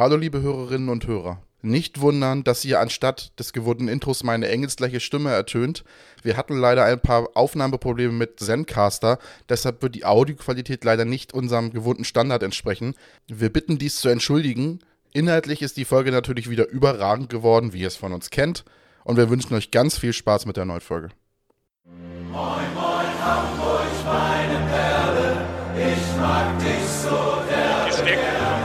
Hallo liebe Hörerinnen und Hörer. Nicht wundern, dass ihr anstatt des gewohnten Intros meine engelsgleiche Stimme ertönt. Wir hatten leider ein paar Aufnahmeprobleme mit Zencaster, deshalb wird die Audioqualität leider nicht unserem gewohnten Standard entsprechen. Wir bitten dies zu entschuldigen. Inhaltlich ist die Folge natürlich wieder überragend geworden, wie ihr es von uns kennt. Und wir wünschen euch ganz viel Spaß mit der neuen Folge. Moin, moin, Hamburg, meine Perle, ich mag dich so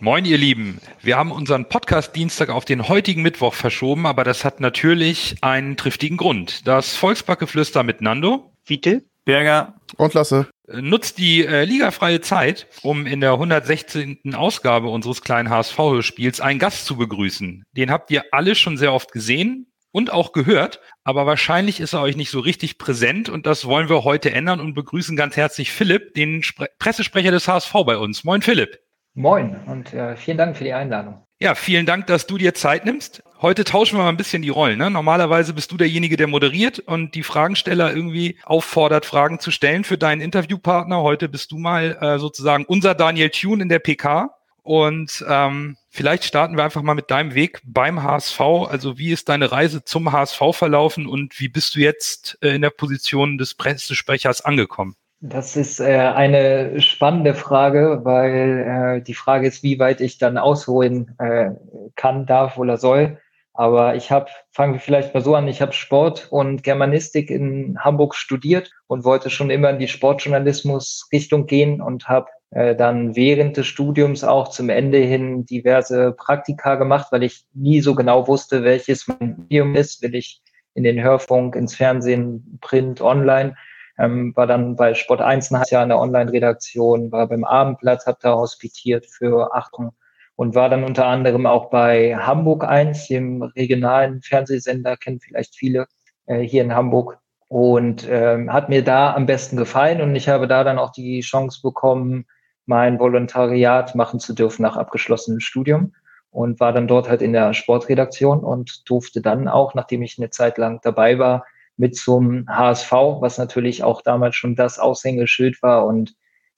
Moin, ihr Lieben. Wir haben unseren Podcast Dienstag auf den heutigen Mittwoch verschoben, aber das hat natürlich einen triftigen Grund. Das Volksbackgeflüster mit Nando, Vitel, Berger. Und Lasse. äh, nutzt die äh, ligafreie Zeit, um in der 116. Ausgabe unseres kleinen HSV-Spiels einen Gast zu begrüßen. Den habt ihr alle schon sehr oft gesehen und auch gehört, aber wahrscheinlich ist er euch nicht so richtig präsent und das wollen wir heute ändern und begrüßen ganz herzlich Philipp, den Spre Pressesprecher des HSV bei uns. Moin Philipp. Moin und äh, vielen Dank für die Einladung. Ja, vielen Dank, dass du dir Zeit nimmst. Heute tauschen wir mal ein bisschen die Rollen. Ne? Normalerweise bist du derjenige, der moderiert und die Fragensteller irgendwie auffordert, Fragen zu stellen für deinen Interviewpartner. Heute bist du mal äh, sozusagen unser Daniel Thune in der PK. Und ähm, vielleicht starten wir einfach mal mit deinem Weg beim HSV. Also wie ist deine Reise zum HSV verlaufen und wie bist du jetzt äh, in der Position des Pressesprechers angekommen? Das ist äh, eine spannende Frage, weil äh, die Frage ist, wie weit ich dann ausholen äh, kann, darf oder soll. Aber ich habe, fangen wir vielleicht mal so an, ich habe Sport und Germanistik in Hamburg studiert und wollte schon immer in die Sportjournalismus-Richtung gehen und habe äh, dann während des Studiums auch zum Ende hin diverse Praktika gemacht, weil ich nie so genau wusste, welches mein Medium ist. Will ich in den Hörfunk, ins Fernsehen, Print, online? Ähm, war dann bei Sport 1 ein halbes Jahr in der Online-Redaktion, war beim Abendblatt, habe da hospitiert für Achtung und war dann unter anderem auch bei Hamburg 1, dem regionalen Fernsehsender, kennen vielleicht viele äh, hier in Hamburg. Und ähm, hat mir da am besten gefallen und ich habe da dann auch die Chance bekommen, mein Volontariat machen zu dürfen nach abgeschlossenem Studium und war dann dort halt in der Sportredaktion und durfte dann auch, nachdem ich eine Zeit lang dabei war, mit zum HSV, was natürlich auch damals schon das Aushängeschild war und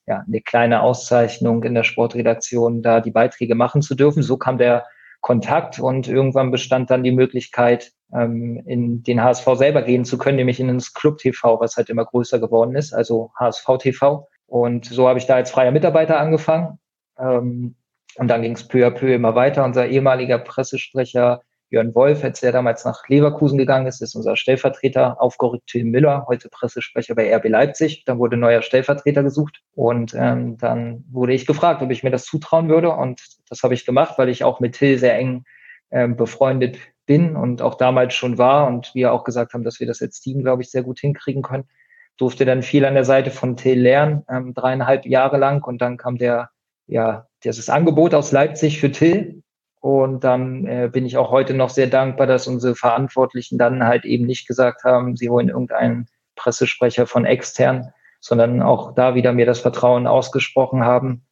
ja, eine kleine Auszeichnung in der Sportredaktion, da die Beiträge machen zu dürfen. So kam der Kontakt und irgendwann bestand dann die Möglichkeit, ähm, in den HSV selber gehen zu können, nämlich in ins Club TV, was halt immer größer geworden ist, also HSV TV. Und so habe ich da als freier Mitarbeiter angefangen. Ähm, und dann ging es peu à peu immer weiter. Unser ehemaliger Pressesprecher Jörn Wolf, als der damals nach Leverkusen gegangen ist, ist unser Stellvertreter aufgerückt, Tim Müller, heute Pressesprecher bei RB Leipzig. Dann wurde neuer Stellvertreter gesucht und ähm, dann wurde ich gefragt, ob ich mir das zutrauen würde und das habe ich gemacht, weil ich auch mit Till sehr eng ähm, befreundet bin und auch damals schon war und wir auch gesagt haben, dass wir das als Team, glaube ich, sehr gut hinkriegen können. Durfte dann viel an der Seite von Till lernen, ähm, dreieinhalb Jahre lang und dann kam der, ja, dieses Angebot aus Leipzig für Till und dann äh, bin ich auch heute noch sehr dankbar, dass unsere Verantwortlichen dann halt eben nicht gesagt haben, sie holen irgendeinen Pressesprecher von extern, sondern auch da wieder mir das Vertrauen ausgesprochen haben.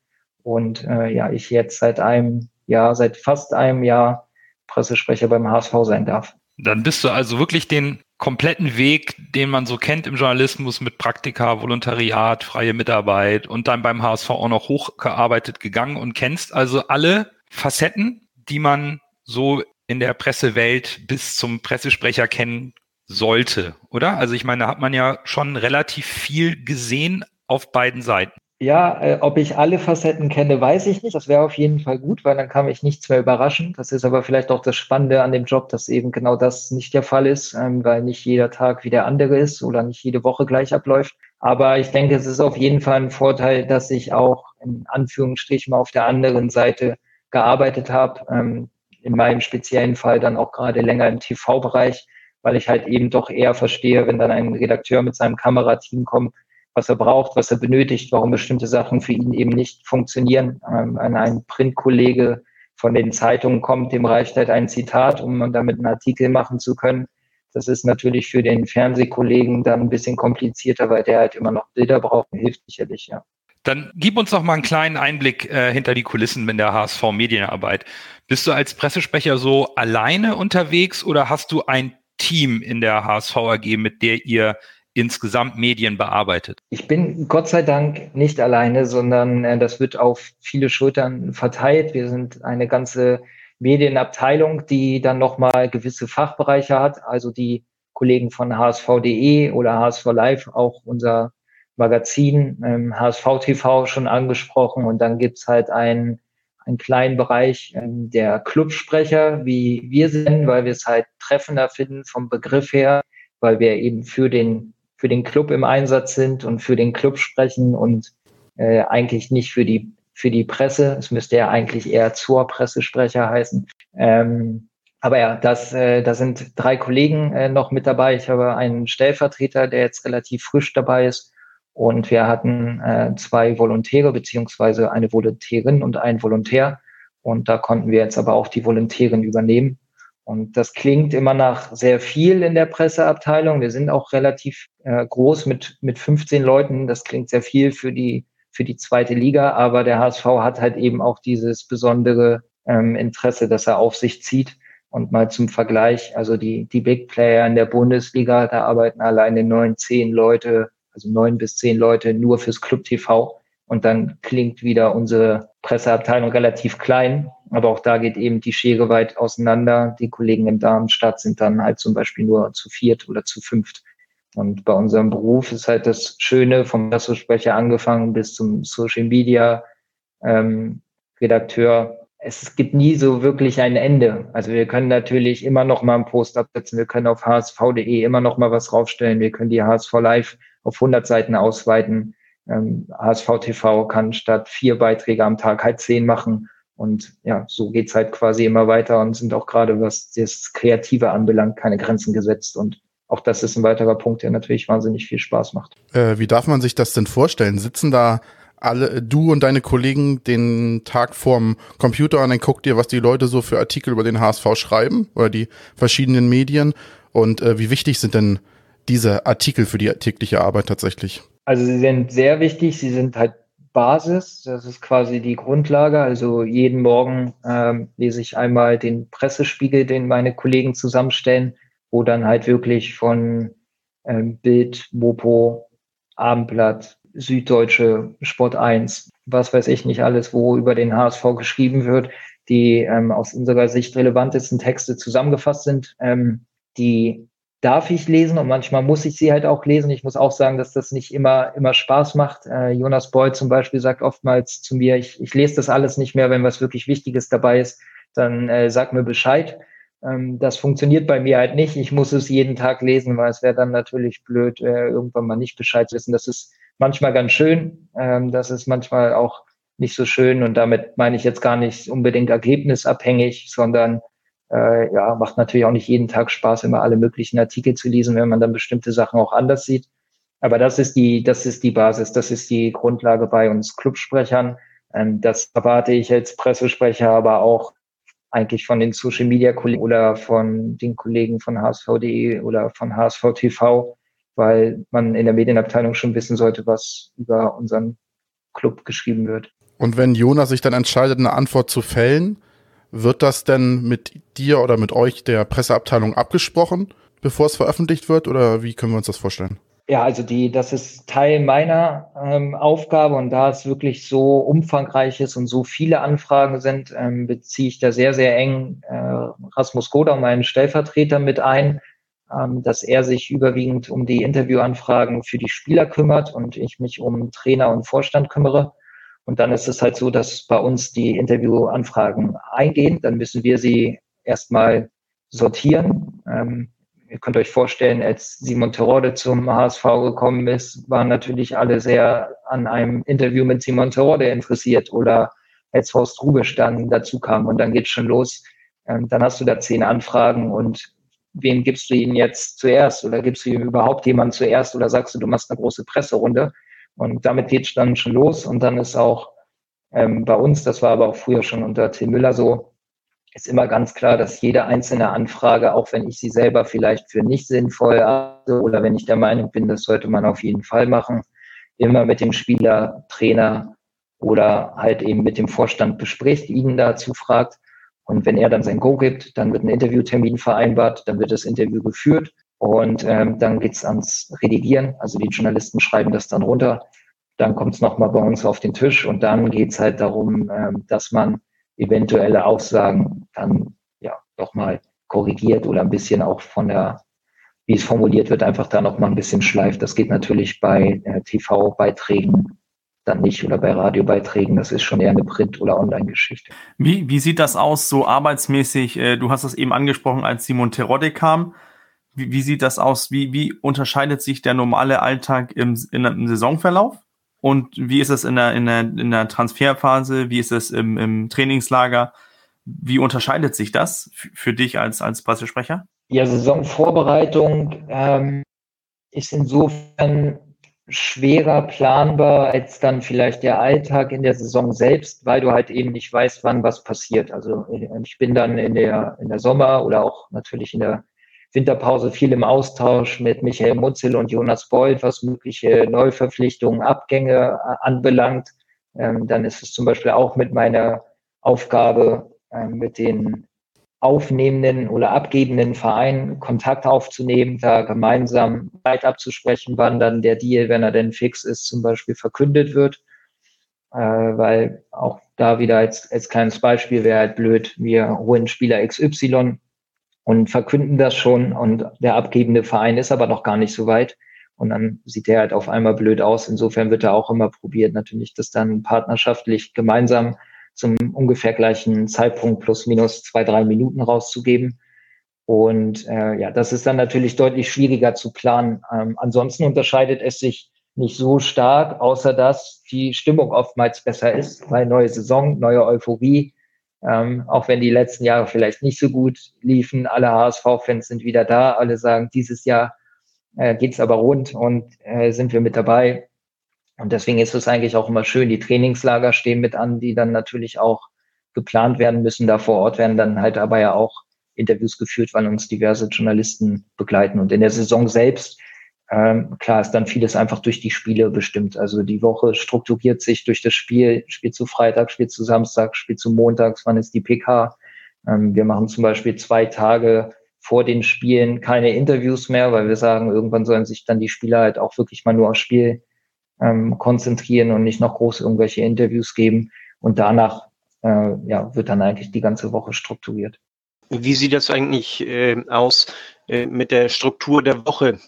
Und äh, ja, ich jetzt seit einem Jahr, seit fast einem Jahr Pressesprecher beim HSV sein darf. Dann bist du also wirklich den kompletten Weg, den man so kennt im Journalismus mit Praktika, Volontariat, freie Mitarbeit und dann beim HSV auch noch hochgearbeitet gegangen und kennst also alle Facetten die man so in der Pressewelt bis zum Pressesprecher kennen sollte, oder? Also ich meine, da hat man ja schon relativ viel gesehen auf beiden Seiten. Ja, äh, ob ich alle Facetten kenne, weiß ich nicht. Das wäre auf jeden Fall gut, weil dann kann mich nichts mehr überraschen. Das ist aber vielleicht auch das Spannende an dem Job, dass eben genau das nicht der Fall ist, ähm, weil nicht jeder Tag wie der andere ist oder nicht jede Woche gleich abläuft. Aber ich denke, es ist auf jeden Fall ein Vorteil, dass ich auch in Anführungsstrichen mal auf der anderen Seite gearbeitet habe. Ähm, in meinem speziellen Fall dann auch gerade länger im TV-Bereich, weil ich halt eben doch eher verstehe, wenn dann ein Redakteur mit seinem Kamerateam kommt, was er braucht, was er benötigt, warum bestimmte Sachen für ihn eben nicht funktionieren. Ähm, ein Printkollege von den Zeitungen kommt, dem reicht halt ein Zitat, um damit einen Artikel machen zu können. Das ist natürlich für den Fernsehkollegen dann ein bisschen komplizierter, weil der halt immer noch Bilder braucht. Hilft sicherlich, ja. Dann gib uns doch mal einen kleinen Einblick äh, hinter die Kulissen in der HSV Medienarbeit. Bist du als Pressesprecher so alleine unterwegs oder hast du ein Team in der HSV AG, mit der ihr insgesamt Medien bearbeitet? Ich bin Gott sei Dank nicht alleine, sondern äh, das wird auf viele Schultern verteilt. Wir sind eine ganze Medienabteilung, die dann nochmal gewisse Fachbereiche hat, also die Kollegen von HSV.de oder HSV Live, auch unser Magazin, ähm, HSV TV schon angesprochen. Und dann gibt's halt einen, einen kleinen Bereich ähm, der Clubsprecher, wie wir sind, weil wir es halt treffender finden vom Begriff her, weil wir eben für den, für den Club im Einsatz sind und für den Club sprechen und äh, eigentlich nicht für die, für die Presse. Es müsste ja eigentlich eher zur Pressesprecher heißen. Ähm, aber ja, das, äh, da sind drei Kollegen äh, noch mit dabei. Ich habe einen Stellvertreter, der jetzt relativ frisch dabei ist und wir hatten äh, zwei Volontäre beziehungsweise eine Volontärin und ein Volontär. Und da konnten wir jetzt aber auch die Volontärin übernehmen. Und das klingt immer nach sehr viel in der Presseabteilung. Wir sind auch relativ äh, groß mit, mit 15 Leuten. Das klingt sehr viel für die, für die zweite Liga. Aber der HSV hat halt eben auch dieses besondere ähm, Interesse, dass er auf sich zieht. Und mal zum Vergleich, also die, die Big Player in der Bundesliga, da arbeiten alleine neun, zehn Leute also neun bis zehn Leute nur fürs Club TV. Und dann klingt wieder unsere Presseabteilung relativ klein. Aber auch da geht eben die Schere weit auseinander. Die Kollegen in Darmstadt sind dann halt zum Beispiel nur zu viert oder zu fünft. Und bei unserem Beruf ist halt das Schöne vom Pressesprecher angefangen bis zum Social Media ähm, Redakteur. Es gibt nie so wirklich ein Ende. Also wir können natürlich immer noch mal einen Post absetzen. Wir können auf hsv.de immer noch mal was raufstellen. Wir können die HSV Live auf 100 Seiten ausweiten. Ähm, HSV TV kann statt vier Beiträge am Tag halt zehn machen. Und ja, so geht's halt quasi immer weiter und sind auch gerade, was das Kreative anbelangt, keine Grenzen gesetzt. Und auch das ist ein weiterer Punkt, der natürlich wahnsinnig viel Spaß macht. Äh, wie darf man sich das denn vorstellen? Sitzen da alle, du und deine Kollegen den Tag vorm Computer und dann guckt ihr, was die Leute so für Artikel über den HSV schreiben oder die verschiedenen Medien? Und äh, wie wichtig sind denn diese Artikel für die tägliche Arbeit tatsächlich? Also sie sind sehr wichtig, sie sind halt Basis, das ist quasi die Grundlage. Also jeden Morgen ähm, lese ich einmal den Pressespiegel, den meine Kollegen zusammenstellen, wo dann halt wirklich von ähm, Bild, Mopo, Abendblatt, Süddeutsche, Sport 1, was weiß ich nicht alles, wo über den HSV geschrieben wird, die ähm, aus unserer Sicht relevantesten Texte zusammengefasst sind, ähm, die darf ich lesen und manchmal muss ich sie halt auch lesen. Ich muss auch sagen, dass das nicht immer, immer Spaß macht. Äh, Jonas Boyd zum Beispiel sagt oftmals zu mir, ich, ich lese das alles nicht mehr, wenn was wirklich Wichtiges dabei ist, dann äh, sag mir Bescheid. Ähm, das funktioniert bei mir halt nicht. Ich muss es jeden Tag lesen, weil es wäre dann natürlich blöd, äh, irgendwann mal nicht Bescheid wissen. Das ist manchmal ganz schön. Ähm, das ist manchmal auch nicht so schön und damit meine ich jetzt gar nicht unbedingt ergebnisabhängig, sondern äh, ja, macht natürlich auch nicht jeden Tag Spaß, immer alle möglichen Artikel zu lesen, wenn man dann bestimmte Sachen auch anders sieht. Aber das ist die, das ist die Basis, das ist die Grundlage bei uns Clubsprechern. Ähm, das erwarte ich als Pressesprecher, aber auch eigentlich von den Social Media Kollegen oder von den Kollegen von HSV.de oder von HSV TV, weil man in der Medienabteilung schon wissen sollte, was über unseren Club geschrieben wird. Und wenn Jonas sich dann entscheidet, eine Antwort zu fällen, wird das denn mit dir oder mit euch der Presseabteilung abgesprochen, bevor es veröffentlicht wird? Oder wie können wir uns das vorstellen? Ja, also die, das ist Teil meiner ähm, Aufgabe und da es wirklich so umfangreich ist und so viele Anfragen sind, ähm, beziehe ich da sehr, sehr eng äh, Rasmus Goda, meinen Stellvertreter, mit ein, dass er sich überwiegend um die Interviewanfragen für die Spieler kümmert und ich mich um Trainer und Vorstand kümmere. Und dann ist es halt so, dass bei uns die Interviewanfragen eingehen. Dann müssen wir sie erstmal sortieren. Ähm, ihr könnt euch vorstellen, als Simon Terode zum HSV gekommen ist, waren natürlich alle sehr an einem Interview mit Simon Terode interessiert oder als Horst Rubisch dann dazu kam und dann geht's schon los. Ähm, dann hast du da zehn Anfragen und wen gibst du ihnen jetzt zuerst oder gibst du ihm überhaupt jemanden zuerst oder sagst du, du machst eine große Presserunde? Und damit geht es dann schon los. Und dann ist auch ähm, bei uns, das war aber auch früher schon unter Tim Müller so, ist immer ganz klar, dass jede einzelne Anfrage, auch wenn ich sie selber vielleicht für nicht sinnvoll habe oder wenn ich der Meinung bin, das sollte man auf jeden Fall machen, immer mit dem Spieler, Trainer oder halt eben mit dem Vorstand bespricht, ihn dazu fragt. Und wenn er dann sein Go gibt, dann wird ein Interviewtermin vereinbart, dann wird das Interview geführt und ähm, dann geht's ans Redigieren. Also die Journalisten schreiben das dann runter. Dann kommt es nochmal bei uns auf den Tisch und dann geht's halt darum, ähm, dass man eventuelle Aussagen dann ja doch mal korrigiert oder ein bisschen auch von der, wie es formuliert wird, einfach da noch mal ein bisschen schleift. Das geht natürlich bei äh, TV-Beiträgen dann nicht oder bei Radiobeiträgen. Das ist schon eher eine Print- oder Online-Geschichte. Wie, wie sieht das aus so arbeitsmäßig? Äh, du hast das eben angesprochen, als Simon Terodde kam. Wie, wie sieht das aus? Wie, wie unterscheidet sich der normale Alltag im, in, im Saisonverlauf? Und wie ist es in der, in der, in der Transferphase? Wie ist es im, im Trainingslager? Wie unterscheidet sich das für dich als, als Pressesprecher? Ja, Saisonvorbereitung ähm, ist insofern schwerer planbar als dann vielleicht der Alltag in der Saison selbst, weil du halt eben nicht weißt, wann was passiert. Also ich bin dann in der, in der Sommer oder auch natürlich in der Winterpause viel im Austausch mit Michael Mutzel und Jonas Beuth, was mögliche Neuverpflichtungen, Abgänge äh, anbelangt. Ähm, dann ist es zum Beispiel auch mit meiner Aufgabe, ähm, mit den aufnehmenden oder abgebenden Vereinen Kontakt aufzunehmen, da gemeinsam Zeit abzusprechen, wann dann der Deal, wenn er denn fix ist, zum Beispiel verkündet wird. Äh, weil auch da wieder als, als kleines Beispiel wäre halt blöd, wir holen Spieler XY und verkünden das schon und der abgebende Verein ist aber noch gar nicht so weit. Und dann sieht der halt auf einmal blöd aus. Insofern wird er auch immer probiert, natürlich das dann partnerschaftlich gemeinsam zum ungefähr gleichen Zeitpunkt plus minus zwei, drei Minuten rauszugeben. Und äh, ja, das ist dann natürlich deutlich schwieriger zu planen. Ähm, ansonsten unterscheidet es sich nicht so stark, außer dass die Stimmung oftmals besser ist, weil neue Saison, neue Euphorie, ähm, auch wenn die letzten Jahre vielleicht nicht so gut liefen, alle HSV-Fans sind wieder da, alle sagen, dieses Jahr äh, geht aber rund und äh, sind wir mit dabei. Und deswegen ist es eigentlich auch immer schön, die Trainingslager stehen mit an, die dann natürlich auch geplant werden müssen. Da vor Ort werden dann halt aber ja auch Interviews geführt, weil uns diverse Journalisten begleiten. Und in der Saison selbst ähm, klar ist dann vieles einfach durch die Spiele bestimmt. Also die Woche strukturiert sich durch das Spiel, Spiel zu Freitag, Spiel zu Samstag, Spiel zu Montags, wann ist die PK. Ähm, wir machen zum Beispiel zwei Tage vor den Spielen keine Interviews mehr, weil wir sagen, irgendwann sollen sich dann die Spieler halt auch wirklich mal nur aufs Spiel ähm, konzentrieren und nicht noch groß irgendwelche Interviews geben. Und danach äh, ja, wird dann eigentlich die ganze Woche strukturiert. Wie sieht das eigentlich äh, aus äh, mit der Struktur der Woche?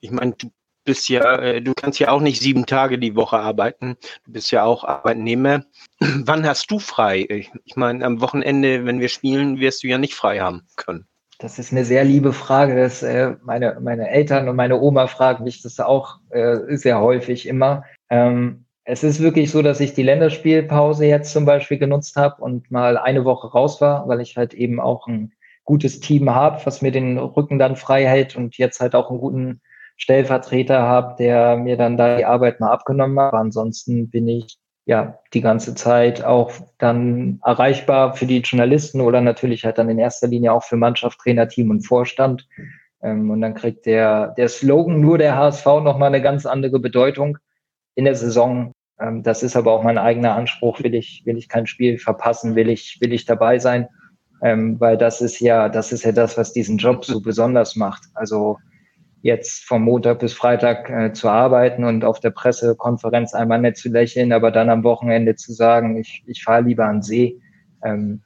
Ich meine, du bist ja, äh, du kannst ja auch nicht sieben Tage die Woche arbeiten. Du bist ja auch Arbeitnehmer. Wann hast du frei? Ich meine, am Wochenende, wenn wir spielen, wirst du ja nicht frei haben können. Das ist eine sehr liebe Frage. Das, äh, meine, meine Eltern und meine Oma fragen mich das auch äh, sehr häufig immer. Ähm, es ist wirklich so, dass ich die Länderspielpause jetzt zum Beispiel genutzt habe und mal eine Woche raus war, weil ich halt eben auch ein gutes Team habe, was mir den Rücken dann frei hält und jetzt halt auch einen guten Stellvertreter habe, der mir dann da die Arbeit mal abgenommen hat. Aber ansonsten bin ich ja die ganze Zeit auch dann erreichbar für die Journalisten oder natürlich halt dann in erster Linie auch für Mannschaft, Trainer, Team und Vorstand. Ähm, und dann kriegt der, der Slogan nur der HSV nochmal eine ganz andere Bedeutung in der Saison. Ähm, das ist aber auch mein eigener Anspruch. Will ich, will ich kein Spiel verpassen? Will ich, will ich dabei sein? Ähm, weil das ist ja, das ist ja das, was diesen Job so besonders macht. Also jetzt vom Montag bis Freitag äh, zu arbeiten und auf der Pressekonferenz einmal nett zu lächeln, aber dann am Wochenende zu sagen, ich, ich fahre lieber an See. Ähm,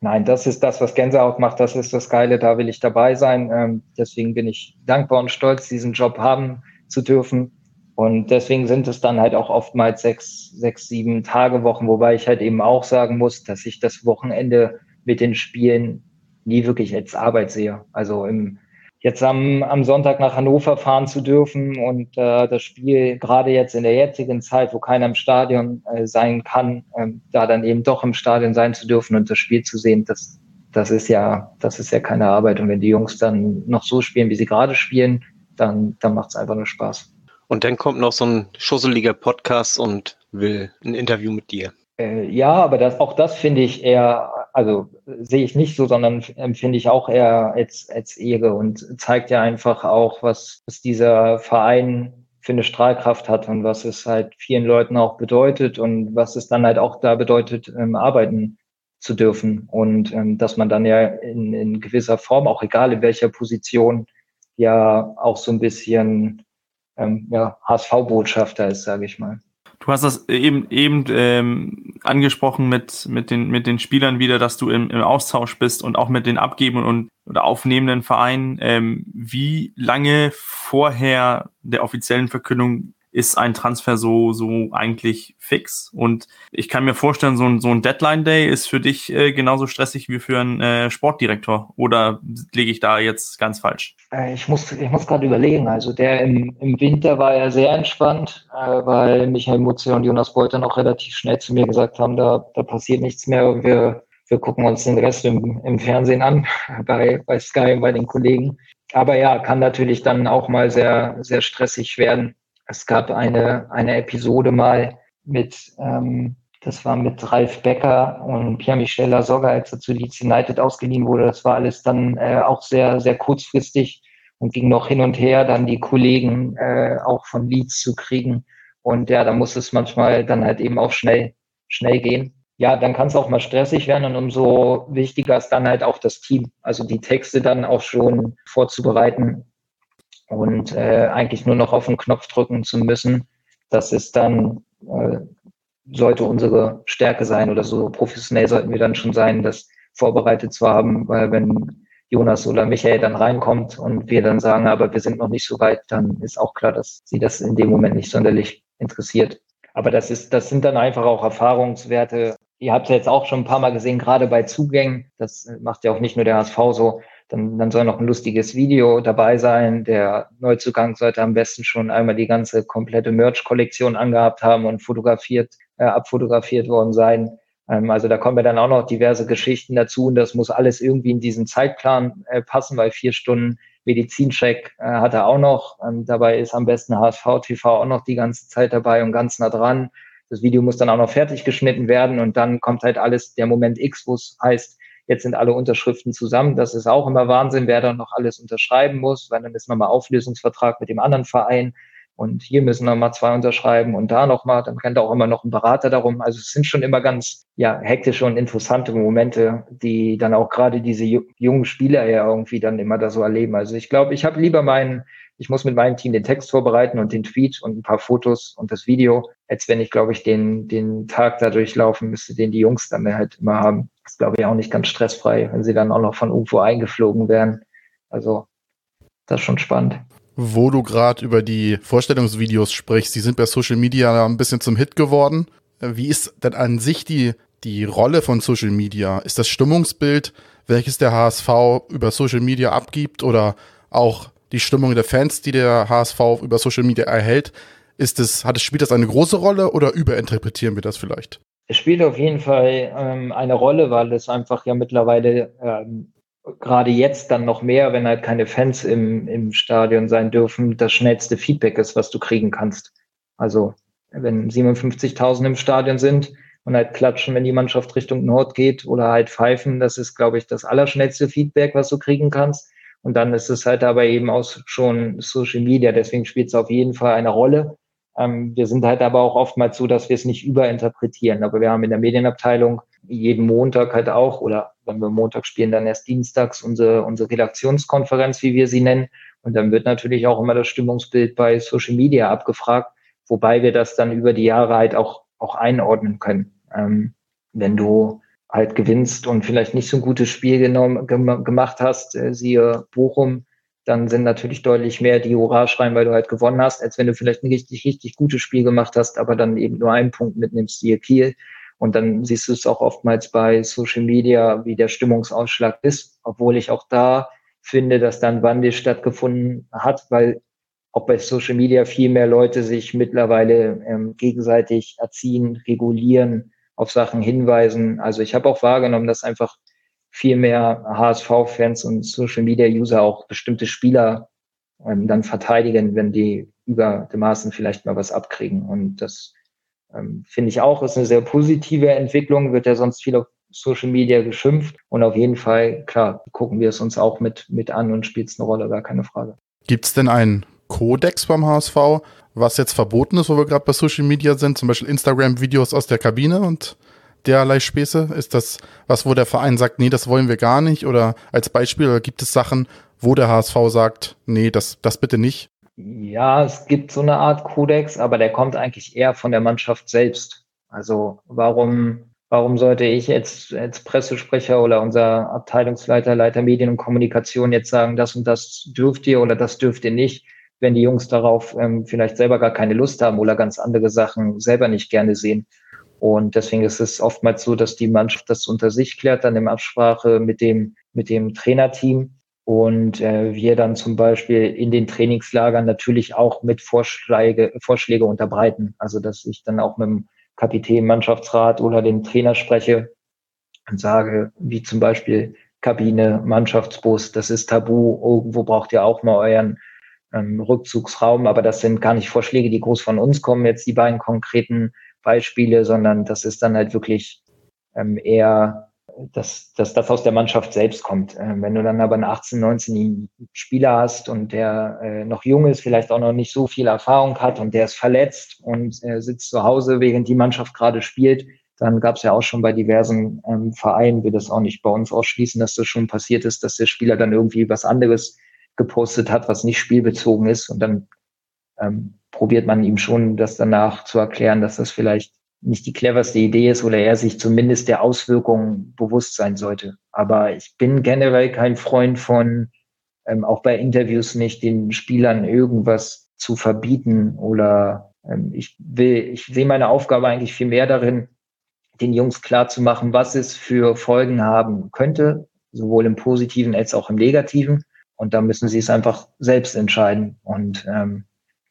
nein, das ist das, was Gänsehaut macht, das ist das Geile, da will ich dabei sein. Ähm, deswegen bin ich dankbar und stolz, diesen Job haben zu dürfen. Und deswegen sind es dann halt auch oftmals sechs, sechs, sieben Tage Wochen, wobei ich halt eben auch sagen muss, dass ich das Wochenende mit den Spielen nie wirklich als Arbeit sehe. Also im jetzt am, am Sonntag nach Hannover fahren zu dürfen und äh, das Spiel gerade jetzt in der jetzigen Zeit, wo keiner im Stadion äh, sein kann, äh, da dann eben doch im Stadion sein zu dürfen und das Spiel zu sehen, das, das ist ja, das ist ja keine Arbeit. Und wenn die Jungs dann noch so spielen, wie sie gerade spielen, dann, dann macht es einfach nur Spaß. Und dann kommt noch so ein schusseliger Podcast und will ein Interview mit dir. Äh, ja, aber das, auch das finde ich eher also sehe ich nicht so, sondern empfinde ich auch eher als, als Ehre und zeigt ja einfach auch, was, was dieser Verein für eine Strahlkraft hat und was es halt vielen Leuten auch bedeutet und was es dann halt auch da bedeutet, ähm, arbeiten zu dürfen und ähm, dass man dann ja in, in gewisser Form, auch egal in welcher Position, ja auch so ein bisschen ähm, ja, HSV-Botschafter ist, sage ich mal. Du hast das eben eben ähm, angesprochen mit mit den mit den Spielern wieder, dass du im, im Austausch bist und auch mit den abgebenden und oder aufnehmenden Vereinen. Ähm, wie lange vorher der offiziellen Verkündung ist ein Transfer so, so eigentlich fix. Und ich kann mir vorstellen, so ein, so ein Deadline-Day ist für dich äh, genauso stressig wie für einen äh, Sportdirektor. Oder lege ich da jetzt ganz falsch? Äh, ich muss, ich muss gerade überlegen. Also der im, im Winter war ja sehr entspannt, äh, weil Michael Mutze und Jonas Beuter noch relativ schnell zu mir gesagt haben, da, da passiert nichts mehr. Wir, wir gucken uns den Rest im, im Fernsehen an, bei, bei Sky und bei den Kollegen. Aber ja, kann natürlich dann auch mal sehr, sehr stressig werden es gab eine, eine Episode mal mit, ähm, das war mit Ralf Becker und Pierre-Michel Lasogga, als er zu Leeds United ausgeliehen wurde. Das war alles dann äh, auch sehr, sehr kurzfristig und ging noch hin und her, dann die Kollegen äh, auch von Leeds zu kriegen. Und ja, da muss es manchmal dann halt eben auch schnell, schnell gehen. Ja, dann kann es auch mal stressig werden und umso wichtiger ist dann halt auch das Team. Also die Texte dann auch schon vorzubereiten, und äh, eigentlich nur noch auf den Knopf drücken zu müssen. Das ist dann, äh, sollte unsere Stärke sein oder so professionell sollten wir dann schon sein, das vorbereitet zu haben, weil wenn Jonas oder Michael dann reinkommt und wir dann sagen, aber wir sind noch nicht so weit, dann ist auch klar, dass sie das in dem Moment nicht sonderlich interessiert. Aber das ist, das sind dann einfach auch Erfahrungswerte. Ihr habt es jetzt auch schon ein paar Mal gesehen, gerade bei Zugängen. Das macht ja auch nicht nur der HSV so. Dann, dann soll noch ein lustiges Video dabei sein. Der Neuzugang sollte am besten schon einmal die ganze komplette Merch-Kollektion angehabt haben und fotografiert, äh, abfotografiert worden sein. Ähm, also da kommen ja dann auch noch diverse Geschichten dazu und das muss alles irgendwie in diesen Zeitplan äh, passen, weil vier Stunden Medizincheck äh, hat er auch noch. Ähm, dabei ist am besten HSV TV auch noch die ganze Zeit dabei und ganz nah dran. Das Video muss dann auch noch fertig geschnitten werden und dann kommt halt alles der Moment X, wo es heißt, Jetzt sind alle Unterschriften zusammen. Das ist auch immer Wahnsinn, wer dann noch alles unterschreiben muss, weil dann ist nochmal Auflösungsvertrag mit dem anderen Verein und hier müssen nochmal zwei unterschreiben und da nochmal, dann rennt auch immer noch ein Berater darum. Also es sind schon immer ganz ja, hektische und interessante Momente, die dann auch gerade diese jungen Spieler ja irgendwie dann immer da so erleben. Also ich glaube, ich habe lieber meinen, ich muss mit meinem Team den Text vorbereiten und den Tweet und ein paar Fotos und das Video, als wenn ich, glaube ich, den, den Tag da durchlaufen müsste, den die Jungs dann halt immer haben ist, glaube ich, auch nicht ganz stressfrei, wenn sie dann auch noch von irgendwo eingeflogen werden. Also, das ist schon spannend. Wo du gerade über die Vorstellungsvideos sprichst, die sind bei Social Media ein bisschen zum Hit geworden. Wie ist denn an sich die, die Rolle von Social Media? Ist das Stimmungsbild, welches der HSV über Social Media abgibt oder auch die Stimmung der Fans, die der HSV über Social Media erhält? Ist es, hat es, spielt das eine große Rolle oder überinterpretieren wir das vielleicht? Es spielt auf jeden Fall ähm, eine Rolle, weil es einfach ja mittlerweile ähm, gerade jetzt dann noch mehr, wenn halt keine Fans im, im Stadion sein dürfen, das schnellste Feedback ist, was du kriegen kannst. Also wenn 57.000 im Stadion sind und halt klatschen, wenn die Mannschaft Richtung Nord geht oder halt pfeifen, das ist, glaube ich, das allerschnellste Feedback, was du kriegen kannst. Und dann ist es halt aber eben auch schon Social Media. Deswegen spielt es auf jeden Fall eine Rolle. Ähm, wir sind halt aber auch oftmals so, dass wir es nicht überinterpretieren. Aber wir haben in der Medienabteilung jeden Montag halt auch, oder wenn wir Montag spielen, dann erst dienstags unsere, unsere Redaktionskonferenz, wie wir sie nennen. Und dann wird natürlich auch immer das Stimmungsbild bei Social Media abgefragt, wobei wir das dann über die Jahre halt auch, auch einordnen können. Ähm, wenn du halt gewinnst und vielleicht nicht so ein gutes Spiel genommen, gemacht hast, äh, siehe Bochum, dann sind natürlich deutlich mehr, die Hurra schreien, weil du halt gewonnen hast, als wenn du vielleicht ein richtig, richtig gutes Spiel gemacht hast, aber dann eben nur einen Punkt mitnimmst, siehe Kiel. Und dann siehst du es auch oftmals bei Social Media, wie der Stimmungsausschlag ist, obwohl ich auch da finde, dass dann Wandel stattgefunden hat, weil auch bei Social Media viel mehr Leute sich mittlerweile ähm, gegenseitig erziehen, regulieren, auf Sachen hinweisen. Also ich habe auch wahrgenommen, dass einfach viel mehr HSV-Fans und Social-Media-User auch bestimmte Spieler ähm, dann verteidigen, wenn die über dem Maßen vielleicht mal was abkriegen. Und das ähm, finde ich auch, ist eine sehr positive Entwicklung, wird ja sonst viel auf Social Media geschimpft und auf jeden Fall, klar, gucken wir es uns auch mit, mit an und spielt es eine Rolle, gar keine Frage. Gibt es denn einen Kodex beim HSV, was jetzt verboten ist, wo wir gerade bei Social Media sind, zum Beispiel Instagram-Videos aus der Kabine und derlei Späße? Ist das was, wo der Verein sagt, nee, das wollen wir gar nicht? Oder als Beispiel, oder gibt es Sachen, wo der HSV sagt, nee, das, das bitte nicht? Ja, es gibt so eine Art Kodex, aber der kommt eigentlich eher von der Mannschaft selbst. Also warum, warum sollte ich jetzt als Pressesprecher oder unser Abteilungsleiter, Leiter Medien und Kommunikation jetzt sagen, das und das dürft ihr oder das dürft ihr nicht, wenn die Jungs darauf ähm, vielleicht selber gar keine Lust haben oder ganz andere Sachen selber nicht gerne sehen. Und deswegen ist es oftmals so, dass die Mannschaft das unter sich klärt, dann in Absprache mit dem, mit dem Trainerteam und äh, wir dann zum Beispiel in den Trainingslagern natürlich auch mit Vorschläge, Vorschläge unterbreiten. Also dass ich dann auch mit dem Kapitän, Mannschaftsrat oder dem Trainer spreche und sage, wie zum Beispiel Kabine, Mannschaftsbus, das ist tabu, irgendwo braucht ihr auch mal euren ähm, Rückzugsraum, aber das sind gar nicht Vorschläge, die groß von uns kommen, jetzt die beiden konkreten Beispiele, sondern das ist dann halt wirklich ähm, eher dass, dass das aus der Mannschaft selbst kommt. Äh, wenn du dann aber einen 18, 19 Spieler hast und der äh, noch jung ist, vielleicht auch noch nicht so viel Erfahrung hat und der ist verletzt und äh, sitzt zu Hause, während die Mannschaft gerade spielt, dann gab es ja auch schon bei diversen ähm, Vereinen, wir das auch nicht bei uns ausschließen, dass das schon passiert ist, dass der Spieler dann irgendwie was anderes gepostet hat, was nicht spielbezogen ist und dann ähm, probiert man ihm schon das danach zu erklären, dass das vielleicht nicht die cleverste Idee ist oder er sich zumindest der Auswirkungen bewusst sein sollte. Aber ich bin generell kein Freund von, ähm, auch bei Interviews nicht, den Spielern irgendwas zu verbieten oder ähm, ich will, ich sehe meine Aufgabe eigentlich viel mehr darin, den Jungs klar zu machen, was es für Folgen haben könnte, sowohl im Positiven als auch im Negativen. Und da müssen sie es einfach selbst entscheiden. Und ähm,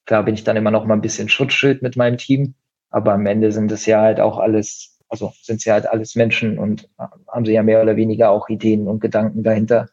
klar bin ich dann immer noch mal ein bisschen Schutzschild mit meinem Team aber am Ende sind es ja halt auch alles, also sind es ja halt alles Menschen und haben sie ja mehr oder weniger auch Ideen und Gedanken dahinter.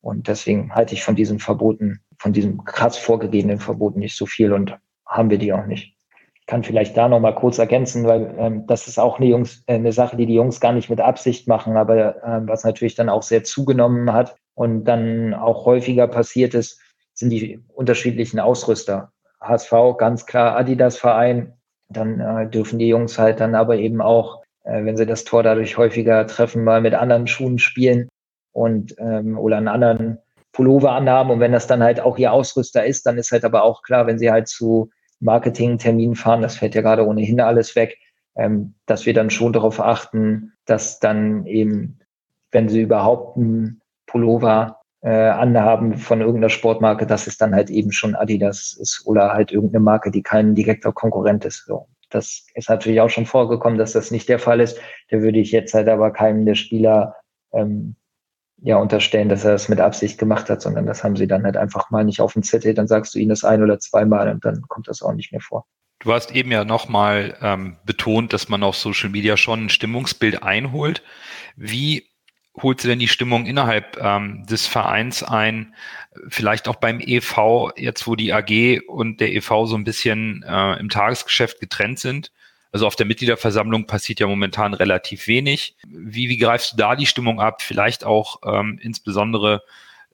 Und deswegen halte ich von diesen Verboten, von diesem krass vorgegebenen Verboten nicht so viel und haben wir die auch nicht. Ich kann vielleicht da noch mal kurz ergänzen, weil ähm, das ist auch eine, Jungs, äh, eine Sache, die die Jungs gar nicht mit Absicht machen, aber äh, was natürlich dann auch sehr zugenommen hat und dann auch häufiger passiert ist, sind die unterschiedlichen Ausrüster. HSV, ganz klar Adidas-Verein, dann äh, dürfen die Jungs halt dann aber eben auch, äh, wenn sie das Tor dadurch häufiger treffen, mal mit anderen Schuhen spielen und ähm, oder einen anderen Pullover anhaben. Und wenn das dann halt auch ihr Ausrüster ist, dann ist halt aber auch klar, wenn sie halt zu Marketingterminen fahren, das fällt ja gerade ohnehin alles weg, ähm, dass wir dann schon darauf achten, dass dann eben, wenn sie überhaupt einen Pullover äh, anhaben von irgendeiner Sportmarke, dass es dann halt eben schon Adidas ist oder halt irgendeine Marke, die kein direkter Konkurrent ist. So. Das ist natürlich auch schon vorgekommen, dass das nicht der Fall ist. Da würde ich jetzt halt aber keinem der Spieler ähm, ja unterstellen, dass er das mit Absicht gemacht hat, sondern das haben sie dann halt einfach mal nicht auf dem Zettel. Dann sagst du ihnen das ein oder zweimal und dann kommt das auch nicht mehr vor. Du hast eben ja nochmal ähm, betont, dass man auf Social Media schon ein Stimmungsbild einholt. Wie holst du denn die Stimmung innerhalb ähm, des Vereins ein? Vielleicht auch beim EV, jetzt wo die AG und der EV so ein bisschen äh, im Tagesgeschäft getrennt sind. Also auf der Mitgliederversammlung passiert ja momentan relativ wenig. Wie, wie greifst du da die Stimmung ab? Vielleicht auch ähm, insbesondere,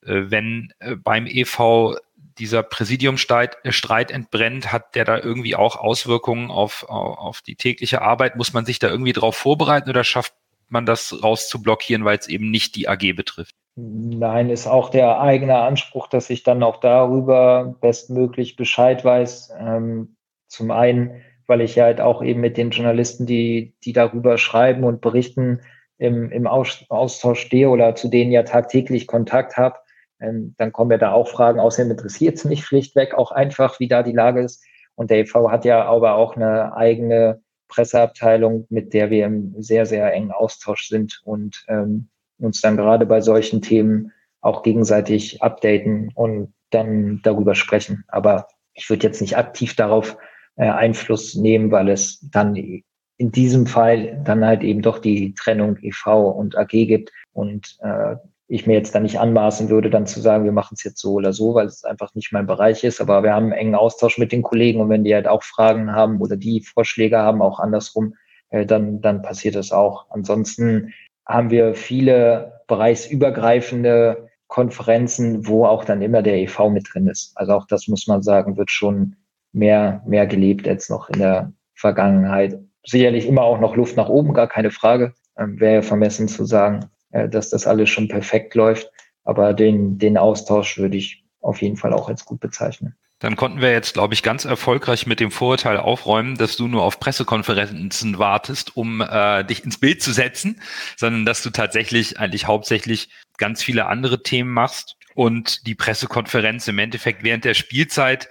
äh, wenn äh, beim EV dieser Präsidiumstreit Streit entbrennt, hat der da irgendwie auch Auswirkungen auf, auf die tägliche Arbeit? Muss man sich da irgendwie drauf vorbereiten oder schafft man das rauszublockieren, weil es eben nicht die AG betrifft? Nein, ist auch der eigene Anspruch, dass ich dann auch darüber bestmöglich Bescheid weiß. Ähm, zum einen, weil ich ja halt auch eben mit den Journalisten, die, die darüber schreiben und berichten, im, im Austausch stehe oder zu denen ja tagtäglich Kontakt habe. Ähm, dann kommen ja da auch Fragen. Außerdem interessiert es mich schlichtweg auch einfach, wie da die Lage ist. Und der EV hat ja aber auch eine eigene Presseabteilung, mit der wir im sehr, sehr engen Austausch sind und ähm, uns dann gerade bei solchen Themen auch gegenseitig updaten und dann darüber sprechen. Aber ich würde jetzt nicht aktiv darauf äh, Einfluss nehmen, weil es dann in diesem Fall dann halt eben doch die Trennung EV und AG gibt und äh, ich mir jetzt da nicht anmaßen würde, dann zu sagen, wir machen es jetzt so oder so, weil es einfach nicht mein Bereich ist. Aber wir haben einen engen Austausch mit den Kollegen und wenn die halt auch Fragen haben oder die Vorschläge haben, auch andersrum, äh, dann, dann passiert das auch. Ansonsten haben wir viele bereichsübergreifende Konferenzen, wo auch dann immer der EV mit drin ist. Also auch das muss man sagen, wird schon mehr, mehr gelebt als noch in der Vergangenheit. Sicherlich immer auch noch Luft nach oben, gar keine Frage. Ähm, Wäre ja vermessen zu sagen, äh, dass das alles schon perfekt läuft. Aber den, den Austausch würde ich auf jeden Fall auch als gut bezeichnen. Dann konnten wir jetzt, glaube ich, ganz erfolgreich mit dem Vorurteil aufräumen, dass du nur auf Pressekonferenzen wartest, um äh, dich ins Bild zu setzen, sondern dass du tatsächlich eigentlich hauptsächlich ganz viele andere Themen machst und die Pressekonferenz im Endeffekt während der Spielzeit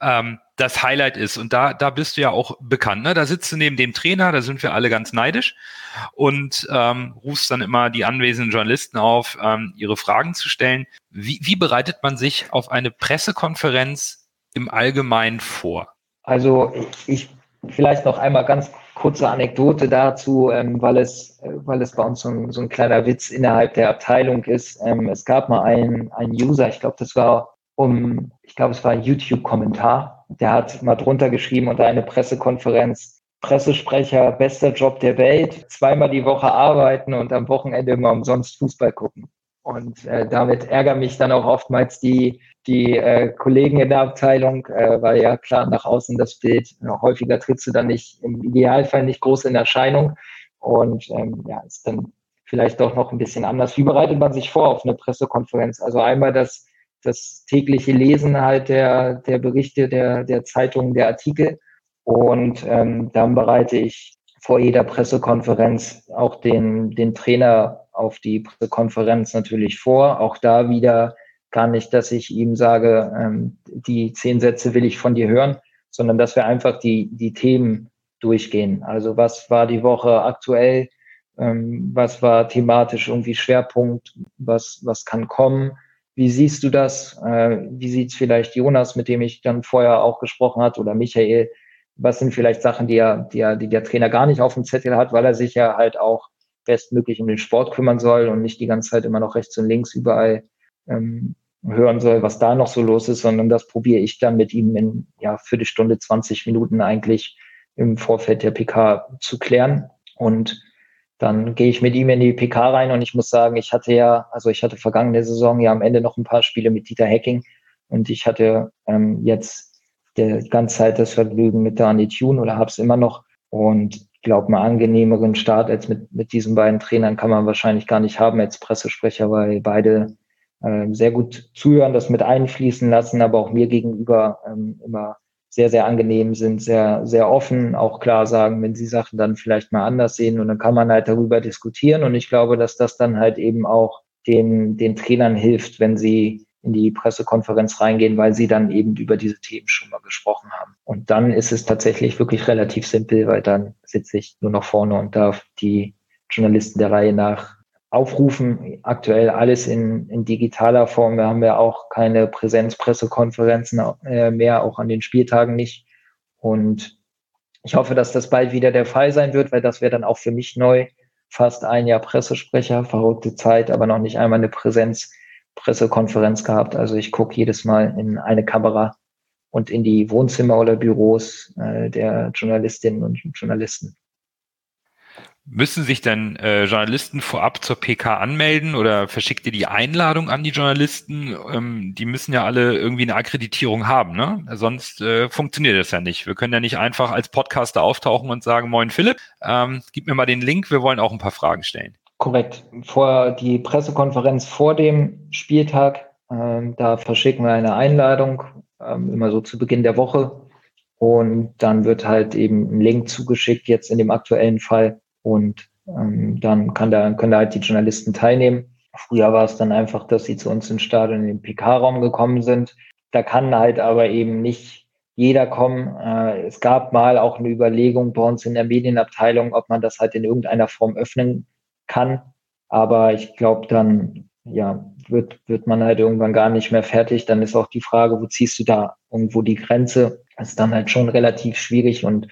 ähm, das Highlight ist. Und da, da bist du ja auch bekannt. Ne? Da sitzt du neben dem Trainer, da sind wir alle ganz neidisch und ähm, rufst dann immer die anwesenden Journalisten auf, ähm, ihre Fragen zu stellen. Wie, wie bereitet man sich auf eine Pressekonferenz im Allgemeinen vor? Also ich vielleicht noch einmal ganz kurze Anekdote dazu, ähm, weil es, äh, weil es bei uns so ein, so ein kleiner Witz innerhalb der Abteilung ist. Ähm, es gab mal einen, einen User, ich glaube, das war um, ich glaube, es war ein YouTube-Kommentar, der hat mal drunter geschrieben unter eine Pressekonferenz, Pressesprecher, bester Job der Welt, zweimal die Woche arbeiten und am Wochenende immer umsonst Fußball gucken. Und äh, damit ärgern mich dann auch oftmals die, die äh, Kollegen in der Abteilung, äh, weil ja klar nach außen das Bild, äh, häufiger trittst du dann nicht, im Idealfall nicht groß in Erscheinung. Und ähm, ja, ist dann vielleicht doch noch ein bisschen anders. Wie bereitet man sich vor auf eine Pressekonferenz? Also einmal das, das tägliche Lesen halt der, der Berichte, der, der Zeitungen, der Artikel. Und ähm, dann bereite ich vor jeder Pressekonferenz auch den, den Trainer auf die Pressekonferenz natürlich vor. Auch da wieder gar nicht, dass ich ihm sage, ähm, die zehn Sätze will ich von dir hören, sondern dass wir einfach die, die Themen durchgehen. Also was war die Woche aktuell? Ähm, was war thematisch irgendwie Schwerpunkt? Was, was kann kommen? Wie siehst du das? Äh, wie sieht's vielleicht Jonas, mit dem ich dann vorher auch gesprochen hat, oder Michael? Was sind vielleicht Sachen, die er, die er, die der Trainer gar nicht auf dem Zettel hat, weil er sich ja halt auch bestmöglich um den Sport kümmern soll und nicht die ganze Zeit immer noch rechts und links überall ähm, hören soll, was da noch so los ist, sondern das probiere ich dann mit ihm in ja, Viertelstunde, 20 Minuten eigentlich im Vorfeld der PK zu klären. Und dann gehe ich mit ihm in die PK rein und ich muss sagen, ich hatte ja, also ich hatte vergangene Saison ja am Ende noch ein paar Spiele mit Dieter Hacking und ich hatte ähm, jetzt der ganze Zeit das Vergnügen mit Dani Tune oder habe es immer noch und glaube, einen angenehmeren Start als mit, mit diesen beiden Trainern kann man wahrscheinlich gar nicht haben als Pressesprecher, weil beide äh, sehr gut zuhören, das mit einfließen lassen, aber auch mir gegenüber ähm, immer sehr, sehr angenehm sind, sehr, sehr offen, auch klar sagen, wenn sie Sachen dann vielleicht mal anders sehen und dann kann man halt darüber diskutieren und ich glaube, dass das dann halt eben auch den, den Trainern hilft, wenn sie in die Pressekonferenz reingehen, weil sie dann eben über diese Themen schon mal gesprochen haben. Und dann ist es tatsächlich wirklich relativ simpel, weil dann sitze ich nur noch vorne und darf die Journalisten der Reihe nach aufrufen. Aktuell alles in, in digitaler Form. Wir haben ja auch keine Präsenzpressekonferenzen äh, mehr, auch an den Spieltagen nicht. Und ich hoffe, dass das bald wieder der Fall sein wird, weil das wäre dann auch für mich neu. Fast ein Jahr Pressesprecher, verrückte Zeit, aber noch nicht einmal eine Präsenz Pressekonferenz gehabt. Also ich gucke jedes Mal in eine Kamera und in die Wohnzimmer oder Büros äh, der Journalistinnen und Journalisten. Müssen sich dann äh, Journalisten vorab zur PK anmelden oder verschickt ihr die Einladung an die Journalisten? Ähm, die müssen ja alle irgendwie eine Akkreditierung haben, ne? Sonst äh, funktioniert das ja nicht. Wir können ja nicht einfach als Podcaster auftauchen und sagen, moin Philipp, ähm, gib mir mal den Link, wir wollen auch ein paar Fragen stellen. Korrekt. Vor die Pressekonferenz vor dem Spieltag, ähm, da verschicken wir eine Einladung, ähm, immer so zu Beginn der Woche. Und dann wird halt eben ein Link zugeschickt, jetzt in dem aktuellen Fall. Und ähm, dann kann da, können da halt die Journalisten teilnehmen. Früher war es dann einfach, dass sie zu uns ins Stadion in den PK-Raum gekommen sind. Da kann halt aber eben nicht jeder kommen. Äh, es gab mal auch eine Überlegung bei uns in der Medienabteilung, ob man das halt in irgendeiner Form öffnen kann. Aber ich glaube, dann ja, wird, wird man halt irgendwann gar nicht mehr fertig. Dann ist auch die Frage, wo ziehst du da irgendwo die Grenze? Das ist dann halt schon relativ schwierig und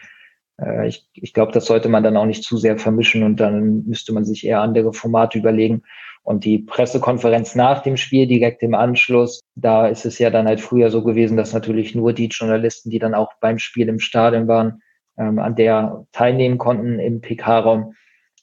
äh, ich, ich glaube, das sollte man dann auch nicht zu sehr vermischen und dann müsste man sich eher andere Formate überlegen. Und die Pressekonferenz nach dem Spiel, direkt im Anschluss, da ist es ja dann halt früher so gewesen, dass natürlich nur die Journalisten, die dann auch beim Spiel im Stadion waren, ähm, an der teilnehmen konnten im PK-Raum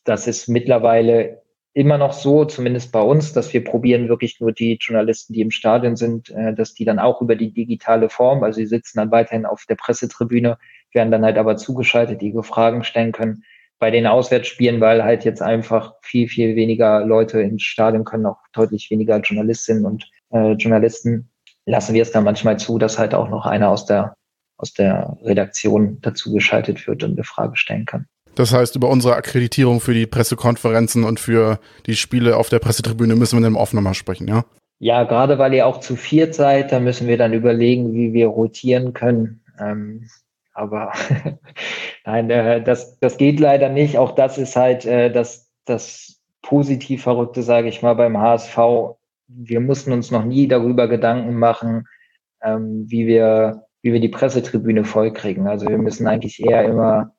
das ist mittlerweile immer noch so, zumindest bei uns, dass wir probieren wirklich nur die Journalisten, die im Stadion sind, äh, dass die dann auch über die digitale Form, also sie sitzen dann weiterhin auf der Pressetribüne, werden dann halt aber zugeschaltet, die Fragen stellen können. Bei den Auswärtsspielen, weil halt jetzt einfach viel, viel weniger Leute ins Stadion können, auch deutlich weniger Journalistinnen und äh, Journalisten, lassen wir es dann manchmal zu, dass halt auch noch einer aus der, aus der Redaktion dazu geschaltet wird und eine Frage stellen kann. Das heißt, über unsere Akkreditierung für die Pressekonferenzen und für die Spiele auf der Pressetribüne müssen wir dann auch nochmal sprechen, ja? Ja, gerade weil ihr auch zu viert seid, da müssen wir dann überlegen, wie wir rotieren können. Ähm, aber nein, äh, das, das geht leider nicht. Auch das ist halt äh, das, das positiv Verrückte, sage ich mal, beim HSV. Wir mussten uns noch nie darüber Gedanken machen, ähm, wie wir, wie wir die Pressetribüne vollkriegen. Also wir müssen eigentlich eher immer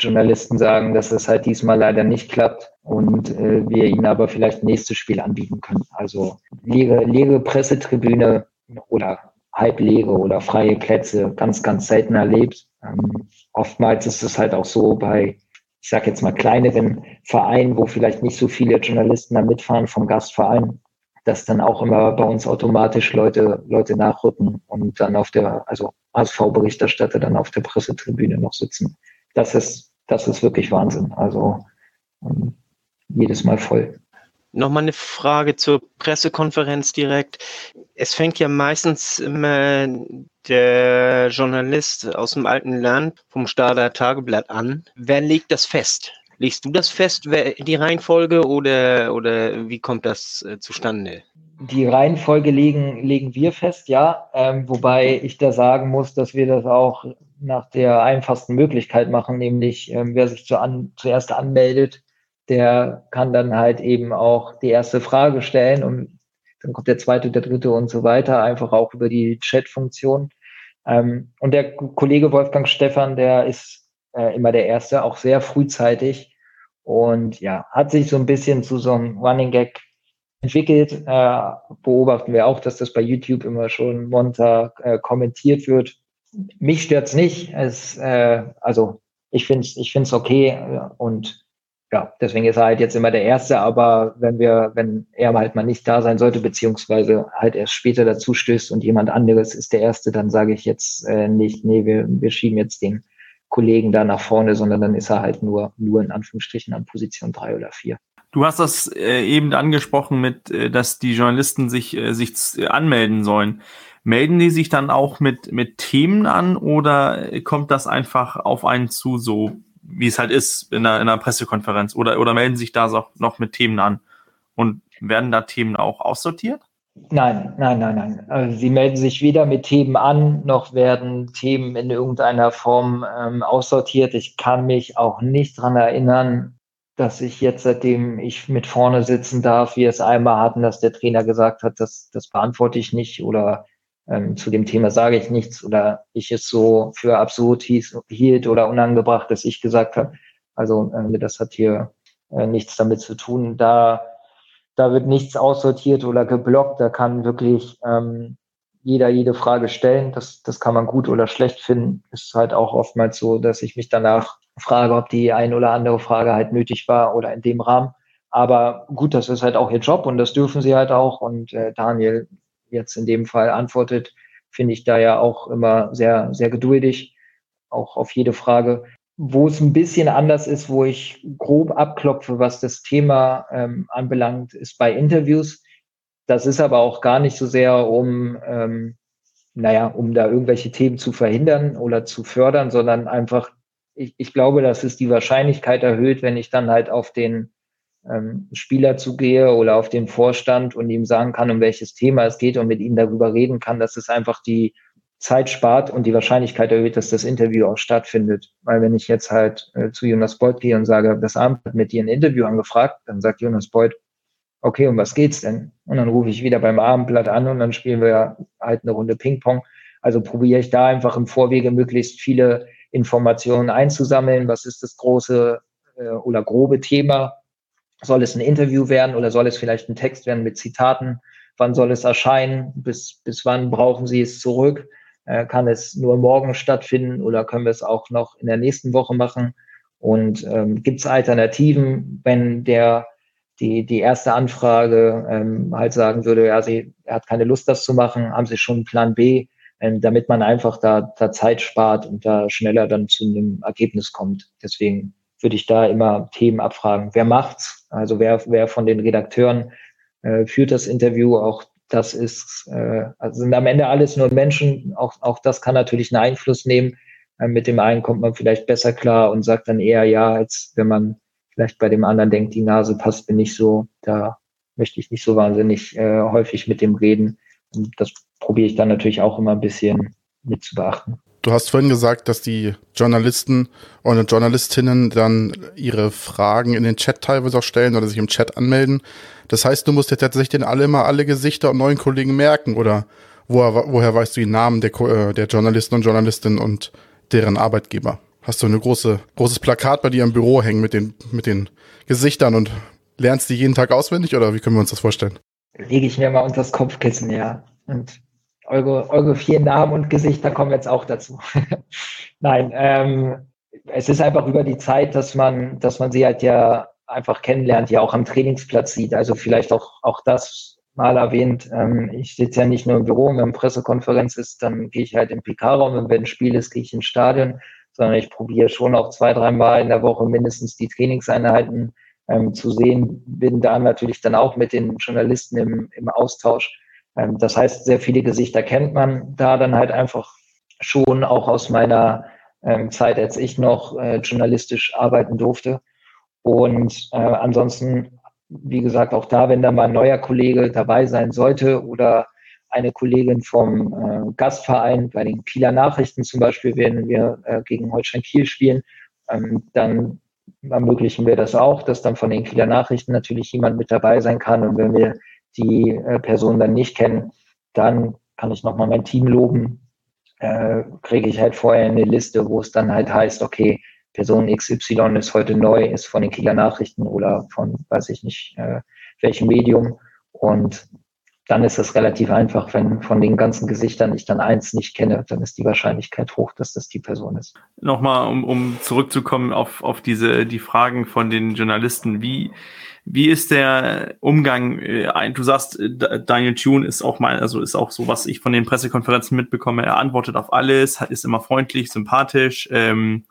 Journalisten sagen, dass es halt diesmal leider nicht klappt und äh, wir ihnen aber vielleicht nächstes Spiel anbieten können. Also leere, leere Pressetribüne oder halblege oder freie Plätze ganz, ganz selten erlebt. Ähm, oftmals ist es halt auch so bei, ich sage jetzt mal, kleineren Vereinen, wo vielleicht nicht so viele Journalisten da mitfahren vom Gastverein, dass dann auch immer bei uns automatisch Leute, Leute nachrücken und dann auf der, also ASV-Berichterstatter dann auf der Pressetribüne noch sitzen. Das ist das ist wirklich Wahnsinn. Also ähm, jedes Mal voll. Nochmal eine Frage zur Pressekonferenz direkt. Es fängt ja meistens immer der Journalist aus dem alten Land vom Stader Tageblatt an. Wer legt das fest? Legst du das fest, die Reihenfolge, oder, oder wie kommt das äh, zustande? Die Reihenfolge legen, legen wir fest, ja. Ähm, wobei ich da sagen muss, dass wir das auch nach der einfachsten Möglichkeit machen, nämlich ähm, wer sich zu an, zuerst anmeldet, der kann dann halt eben auch die erste Frage stellen und dann kommt der zweite, der dritte und so weiter, einfach auch über die Chat-Funktion. Ähm, und der Kollege Wolfgang Stefan, der ist äh, immer der Erste, auch sehr frühzeitig und ja, hat sich so ein bisschen zu so einem Running Gag entwickelt. Äh, beobachten wir auch, dass das bei YouTube immer schon Montag äh, kommentiert wird mich stört's nicht. Äh, also ich finde es ich find's okay und ja, deswegen ist er halt jetzt immer der Erste, aber wenn wir, wenn er halt mal nicht da sein sollte, beziehungsweise halt erst später dazu stößt und jemand anderes ist der Erste, dann sage ich jetzt äh, nicht, nee, wir, wir schieben jetzt den Kollegen da nach vorne, sondern dann ist er halt nur, nur in Anführungsstrichen an Position drei oder vier. Du hast das äh, eben angesprochen mit, äh, dass die Journalisten sich, äh, sich äh, anmelden sollen. Melden die sich dann auch mit, mit Themen an oder kommt das einfach auf einen zu, so wie es halt ist in einer, in einer Pressekonferenz? Oder, oder melden sich da so noch mit Themen an? Und werden da Themen auch aussortiert? Nein, nein, nein, nein. Also sie melden sich weder mit Themen an, noch werden Themen in irgendeiner Form ähm, aussortiert. Ich kann mich auch nicht dran erinnern, dass ich jetzt, seitdem ich mit vorne sitzen darf, wir es einmal hatten, dass der Trainer gesagt hat, das, das beantworte ich nicht oder ähm, zu dem Thema sage ich nichts oder ich es so für absurd hieß, hielt oder unangebracht, dass ich gesagt habe. Also äh, das hat hier äh, nichts damit zu tun. Da, da wird nichts aussortiert oder geblockt. Da kann wirklich ähm, jeder jede Frage stellen. Das, das kann man gut oder schlecht finden. Ist halt auch oftmals so, dass ich mich danach frage, ob die ein oder andere Frage halt nötig war oder in dem Rahmen. Aber gut, das ist halt auch ihr Job und das dürfen sie halt auch. Und äh, Daniel jetzt in dem Fall antwortet, finde ich da ja auch immer sehr, sehr geduldig, auch auf jede Frage. Wo es ein bisschen anders ist, wo ich grob abklopfe, was das Thema ähm, anbelangt, ist bei Interviews. Das ist aber auch gar nicht so sehr, um, ähm, naja, um da irgendwelche Themen zu verhindern oder zu fördern, sondern einfach, ich, ich glaube, dass es die Wahrscheinlichkeit erhöht, wenn ich dann halt auf den ähm, Spieler zugehe oder auf den Vorstand und ihm sagen kann, um welches Thema es geht und mit ihm darüber reden kann, dass es einfach die Zeit spart und die Wahrscheinlichkeit erhöht, dass das Interview auch stattfindet. Weil wenn ich jetzt halt äh, zu Jonas Beuth gehe und sage, das Amt hat mit dir ein Interview angefragt, dann sagt Jonas Beuth, okay, um was geht's denn? Und dann rufe ich wieder beim Abendblatt an und dann spielen wir halt eine Runde Ping-Pong. Also probiere ich da einfach im Vorwege möglichst viele Informationen einzusammeln. Was ist das große äh, oder grobe Thema? Soll es ein Interview werden oder soll es vielleicht ein Text werden mit Zitaten? Wann soll es erscheinen? Bis, bis wann brauchen Sie es zurück? Äh, kann es nur morgen stattfinden oder können wir es auch noch in der nächsten Woche machen? Und ähm, gibt es Alternativen, wenn der die, die erste Anfrage ähm, halt sagen würde, ja, sie, er hat keine Lust, das zu machen, haben sie schon Plan B, ähm, damit man einfach da, da Zeit spart und da schneller dann zu einem Ergebnis kommt. Deswegen würde ich da immer Themen abfragen. Wer macht's? Also wer, wer von den Redakteuren äh, führt das Interview? Auch das ist, äh, also sind am Ende alles nur Menschen. Auch, auch das kann natürlich einen Einfluss nehmen. Äh, mit dem einen kommt man vielleicht besser klar und sagt dann eher ja, als wenn man vielleicht bei dem anderen denkt, die Nase passt mir nicht so. Da möchte ich nicht so wahnsinnig äh, häufig mit dem reden. Und das probiere ich dann natürlich auch immer ein bisschen mit zu beachten. Du hast vorhin gesagt, dass die Journalisten und Journalistinnen dann ihre Fragen in den Chat teilweise auch stellen oder sich im Chat anmelden. Das heißt, du musst jetzt tatsächlich alle immer alle Gesichter und neuen Kollegen merken oder woher, woher weißt du die Namen der, äh, der Journalisten und Journalistinnen und deren Arbeitgeber? Hast du eine große, großes Plakat bei dir im Büro hängen mit den, mit den Gesichtern und lernst die jeden Tag auswendig oder wie können wir uns das vorstellen? Lege ich mir mal unter das Kopfkissen, ja. Und eure, eure vier Namen und Gesichter kommen jetzt auch dazu. Nein, ähm, es ist einfach über die Zeit, dass man, dass man sie halt ja einfach kennenlernt, ja auch am Trainingsplatz sieht. Also vielleicht auch, auch das mal erwähnt. Ähm, ich sitze ja nicht nur im Büro, wenn eine Pressekonferenz ist, dann gehe ich halt im PK-Raum und wenn ein Spiel ist, gehe ich ins Stadion, sondern ich probiere schon auch zwei, dreimal in der Woche mindestens die Trainingseinheiten ähm, zu sehen. Bin da natürlich dann auch mit den Journalisten im, im Austausch das heißt, sehr viele Gesichter kennt man da dann halt einfach schon auch aus meiner ähm, Zeit, als ich noch äh, journalistisch arbeiten durfte. Und äh, ansonsten, wie gesagt, auch da, wenn da mal ein neuer Kollege dabei sein sollte oder eine Kollegin vom äh, Gastverein, bei den Kieler Nachrichten zum Beispiel, wenn wir gegen Holstein Kiel spielen, ähm, dann ermöglichen wir das auch, dass dann von den Kieler Nachrichten natürlich jemand mit dabei sein kann. Und wenn wir die äh, Person dann nicht kennen, dann kann ich nochmal mein Team loben, äh, kriege ich halt vorher eine Liste, wo es dann halt heißt, okay, Person XY ist heute neu, ist von den Kieler Nachrichten oder von, weiß ich nicht, äh, welchem Medium. Und dann ist es relativ einfach, wenn von den ganzen Gesichtern ich dann eins nicht kenne, dann ist die Wahrscheinlichkeit hoch, dass das die Person ist. Nochmal, um, um zurückzukommen auf, auf diese, die Fragen von den Journalisten, wie, wie ist der Umgang? Äh, du sagst, äh, Daniel Tune ist auch mal, also ist auch so, was ich von den Pressekonferenzen mitbekomme. Er antwortet auf alles, ist immer freundlich, sympathisch. Ähm,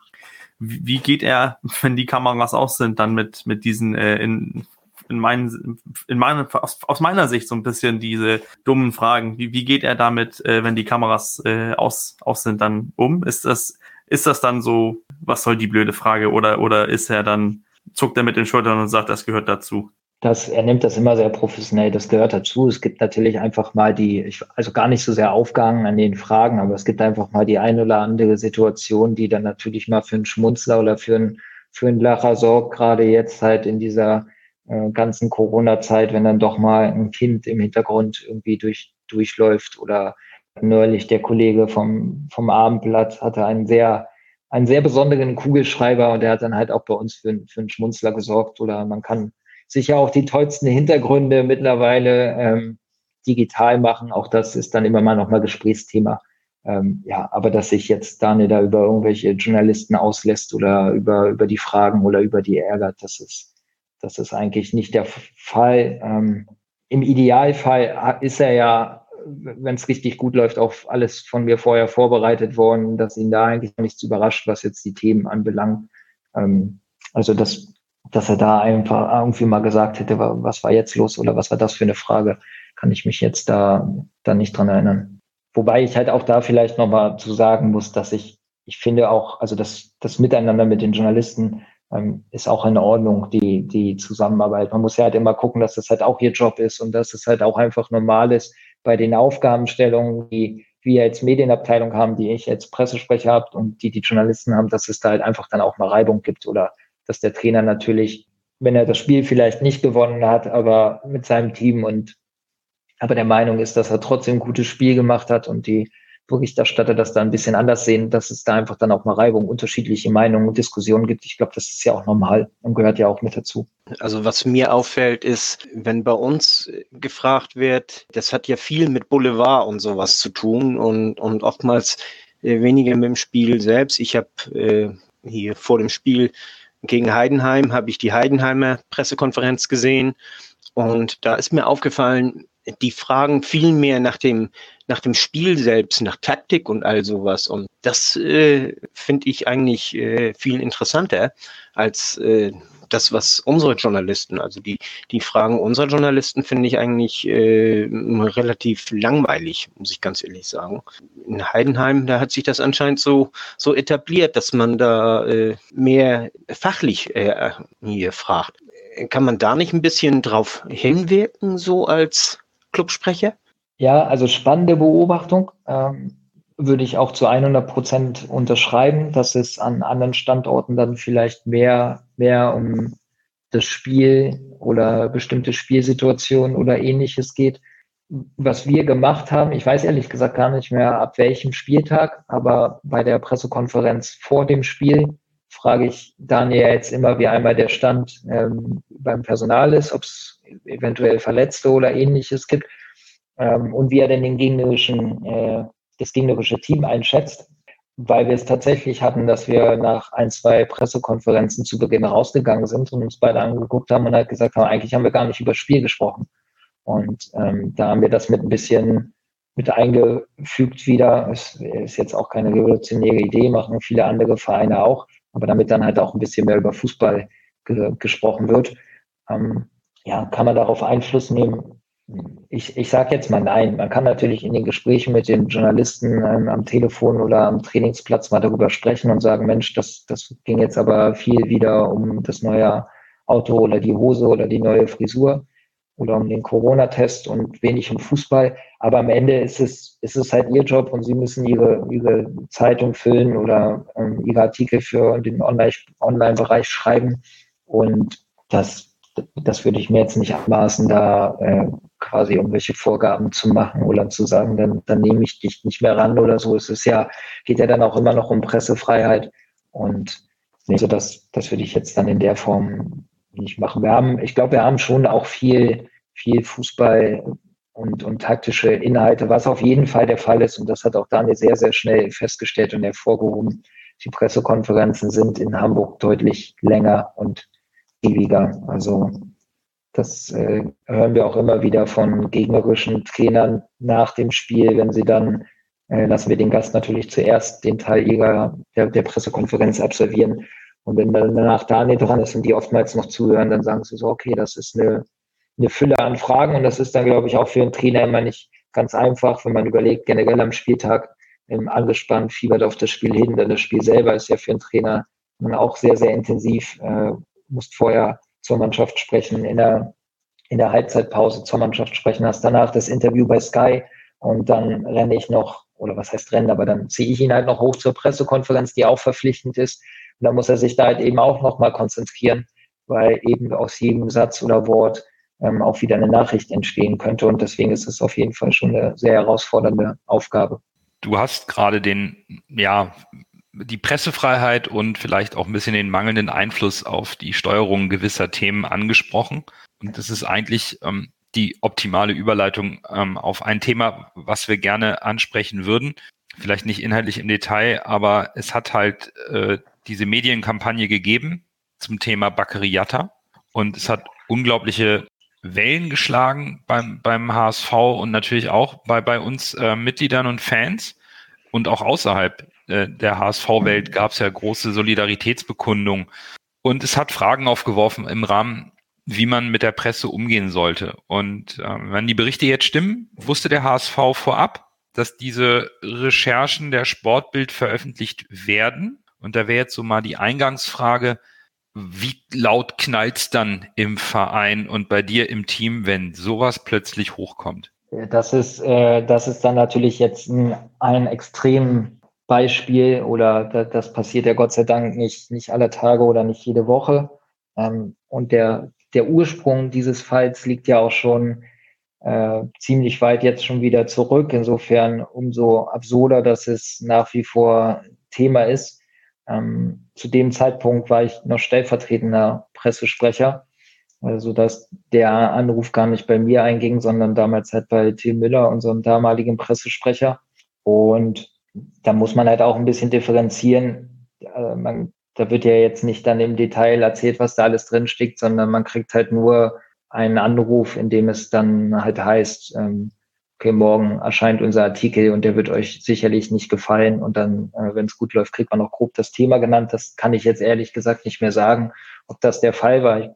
wie geht er, wenn die Kameras aus sind, dann mit, mit diesen äh, in, in meinen, in meinen, aus, aus meiner Sicht so ein bisschen diese dummen Fragen. Wie, wie geht er damit, äh, wenn die Kameras äh, aus, aus sind, dann um? Ist das, ist das dann so, was soll die blöde Frage? Oder, oder ist er dann zuckt er mit den Schultern und sagt, das gehört dazu. Das, er nimmt das immer sehr professionell, das gehört dazu. Es gibt natürlich einfach mal die, ich, also gar nicht so sehr aufgehangen an den Fragen, aber es gibt einfach mal die ein oder andere Situation, die dann natürlich mal für einen Schmunzler oder für einen, für einen Lacher sorgt, gerade jetzt halt in dieser äh, ganzen Corona-Zeit, wenn dann doch mal ein Kind im Hintergrund irgendwie durch, durchläuft oder neulich der Kollege vom, vom Abendblatt hatte einen sehr einen sehr besonderen Kugelschreiber und der hat dann halt auch bei uns für, für einen Schmunzler gesorgt. Oder man kann sicher auch die tollsten Hintergründe mittlerweile ähm, digital machen. Auch das ist dann immer mal nochmal Gesprächsthema. Ähm, ja, aber dass sich jetzt Daniel da über irgendwelche Journalisten auslässt oder über, über die Fragen oder über die ärgert, das ist, das ist eigentlich nicht der Fall. Ähm, Im Idealfall ist er ja wenn es richtig gut läuft, auch alles von mir vorher vorbereitet worden, dass ihn da eigentlich nichts überrascht, was jetzt die Themen anbelangt. Ähm, also dass, dass er da einfach irgendwie mal gesagt hätte, was war jetzt los oder was war das für eine Frage, kann ich mich jetzt da, da nicht dran erinnern. Wobei ich halt auch da vielleicht nochmal zu sagen muss, dass ich, ich finde auch, also das, das Miteinander mit den Journalisten ähm, ist auch in Ordnung, die, die Zusammenarbeit. Man muss ja halt immer gucken, dass das halt auch ihr Job ist und dass es halt auch einfach normal ist, bei den Aufgabenstellungen, die wir als Medienabteilung haben, die ich als Pressesprecher habe und die die Journalisten haben, dass es da halt einfach dann auch mal Reibung gibt oder dass der Trainer natürlich, wenn er das Spiel vielleicht nicht gewonnen hat, aber mit seinem Team und aber der Meinung ist, dass er trotzdem ein gutes Spiel gemacht hat und die Berichterstatter das da ein bisschen anders sehen, dass es da einfach dann auch mal Reibung, unterschiedliche Meinungen und Diskussionen gibt. Ich glaube, das ist ja auch normal und gehört ja auch mit dazu. Also was mir auffällt, ist, wenn bei uns gefragt wird, das hat ja viel mit Boulevard und sowas zu tun und, und oftmals äh, weniger mit dem Spiel selbst. Ich habe äh, hier vor dem Spiel gegen Heidenheim habe ich die Heidenheimer Pressekonferenz gesehen und da ist mir aufgefallen, die fragen viel mehr nach dem, nach dem Spiel selbst, nach Taktik und all sowas. Und das äh, finde ich eigentlich äh, viel interessanter als äh, das, was unsere Journalisten, also die, die Fragen unserer Journalisten finde ich eigentlich äh, relativ langweilig, muss ich ganz ehrlich sagen. In Heidenheim, da hat sich das anscheinend so, so etabliert, dass man da äh, mehr fachlich äh, hier fragt. Kann man da nicht ein bisschen drauf hinwirken, so als Clubsprecher? Ja, also spannende Beobachtung. Ähm, würde ich auch zu 100 Prozent unterschreiben, dass es an anderen Standorten dann vielleicht mehr, mehr um das Spiel oder bestimmte Spielsituationen oder ähnliches geht. Was wir gemacht haben, ich weiß ehrlich gesagt gar nicht mehr ab welchem Spieltag, aber bei der Pressekonferenz vor dem Spiel frage ich Daniel jetzt immer, wie einmal der Stand ähm, beim Personal ist, ob es eventuell Verletzte oder ähnliches gibt ähm, und wie er denn den gegnerischen, äh, das gegnerische Team einschätzt, weil wir es tatsächlich hatten, dass wir nach ein, zwei Pressekonferenzen zu Beginn rausgegangen sind und uns beide angeguckt haben und halt gesagt haben, eigentlich haben wir gar nicht über Spiel gesprochen. Und ähm, da haben wir das mit ein bisschen mit eingefügt wieder. Es ist jetzt auch keine revolutionäre Idee, machen viele andere Vereine auch, aber damit dann halt auch ein bisschen mehr über Fußball ge gesprochen wird. Ähm, ja, kann man darauf Einfluss nehmen? ich, ich sage jetzt mal nein. Man kann natürlich in den Gesprächen mit den Journalisten ähm, am Telefon oder am Trainingsplatz mal darüber sprechen und sagen, Mensch, das, das ging jetzt aber viel wieder um das neue Auto oder die Hose oder die neue Frisur oder um den Corona-Test und wenig um Fußball. Aber am Ende ist es, ist es halt ihr Job und sie müssen ihre, ihre Zeitung füllen oder ähm, ihre Artikel für den Online-Bereich schreiben. Und das, das würde ich mir jetzt nicht anmaßen, da äh, quasi irgendwelche Vorgaben zu machen oder zu sagen, dann, dann nehme ich dich nicht mehr ran oder so. Es ist ja, geht ja dann auch immer noch um Pressefreiheit und also das, das würde ich jetzt dann in der Form nicht machen. Wir haben, ich glaube, wir haben schon auch viel, viel Fußball und, und taktische Inhalte, was auf jeden Fall der Fall ist. Und das hat auch Daniel sehr, sehr schnell festgestellt und hervorgehoben. Die Pressekonferenzen sind in Hamburg deutlich länger und ewiger. Also das äh, hören wir auch immer wieder von gegnerischen Trainern nach dem Spiel, wenn sie dann, äh, lassen wir den Gast natürlich zuerst den Teil ihrer, der, der Pressekonferenz absolvieren. Und wenn dann danach Daniel dran ist und die oftmals noch zuhören, dann sagen sie so, okay, das ist eine, eine Fülle an Fragen und das ist dann, glaube ich, auch für einen Trainer immer nicht ganz einfach, wenn man überlegt, generell am Spieltag ähm, angespannt, fiebert auf das Spiel hin, denn das Spiel selber ist ja für einen Trainer auch sehr, sehr intensiv, äh, muss vorher zur Mannschaft sprechen, in der, in der Halbzeitpause zur Mannschaft sprechen, hast danach das Interview bei Sky und dann renne ich noch, oder was heißt rennen, aber dann ziehe ich ihn halt noch hoch zur Pressekonferenz, die auch verpflichtend ist. Und dann muss er sich da halt eben auch nochmal konzentrieren, weil eben aus jedem Satz oder Wort ähm, auch wieder eine Nachricht entstehen könnte. Und deswegen ist es auf jeden Fall schon eine sehr herausfordernde Aufgabe. Du hast gerade den, ja, die Pressefreiheit und vielleicht auch ein bisschen den mangelnden Einfluss auf die Steuerung gewisser Themen angesprochen. Und das ist eigentlich ähm, die optimale Überleitung ähm, auf ein Thema, was wir gerne ansprechen würden. Vielleicht nicht inhaltlich im Detail, aber es hat halt äh, diese Medienkampagne gegeben zum Thema Baccariata und es hat unglaubliche Wellen geschlagen beim, beim HSV und natürlich auch bei, bei uns äh, Mitgliedern und Fans und auch außerhalb äh, der HSV-Welt gab es ja große Solidaritätsbekundungen. Und es hat Fragen aufgeworfen im Rahmen, wie man mit der Presse umgehen sollte. Und äh, wenn die Berichte jetzt stimmen, wusste der HSV vorab, dass diese Recherchen der Sportbild veröffentlicht werden. Und da wäre jetzt so mal die Eingangsfrage, wie laut knallt's dann im Verein und bei dir im Team, wenn sowas plötzlich hochkommt? Das ist, äh, das ist dann natürlich jetzt ein, ein extrem Beispiel oder das passiert ja Gott sei Dank nicht, nicht alle Tage oder nicht jede Woche. Ähm, und der, der Ursprung dieses Falls liegt ja auch schon äh, ziemlich weit jetzt schon wieder zurück. Insofern umso absurder, dass es nach wie vor Thema ist. Ähm, zu dem Zeitpunkt war ich noch stellvertretender Pressesprecher, also dass der Anruf gar nicht bei mir einging, sondern damals halt bei Tim Müller, unserem damaligen Pressesprecher. Und da muss man halt auch ein bisschen differenzieren. Äh, man, da wird ja jetzt nicht dann im Detail erzählt, was da alles drin steckt, sondern man kriegt halt nur einen Anruf, in dem es dann halt heißt, ähm, okay, morgen erscheint unser Artikel und der wird euch sicherlich nicht gefallen. Und dann, äh, wenn es gut läuft, kriegt man noch grob das Thema genannt. Das kann ich jetzt ehrlich gesagt nicht mehr sagen, ob das der Fall war. Ich,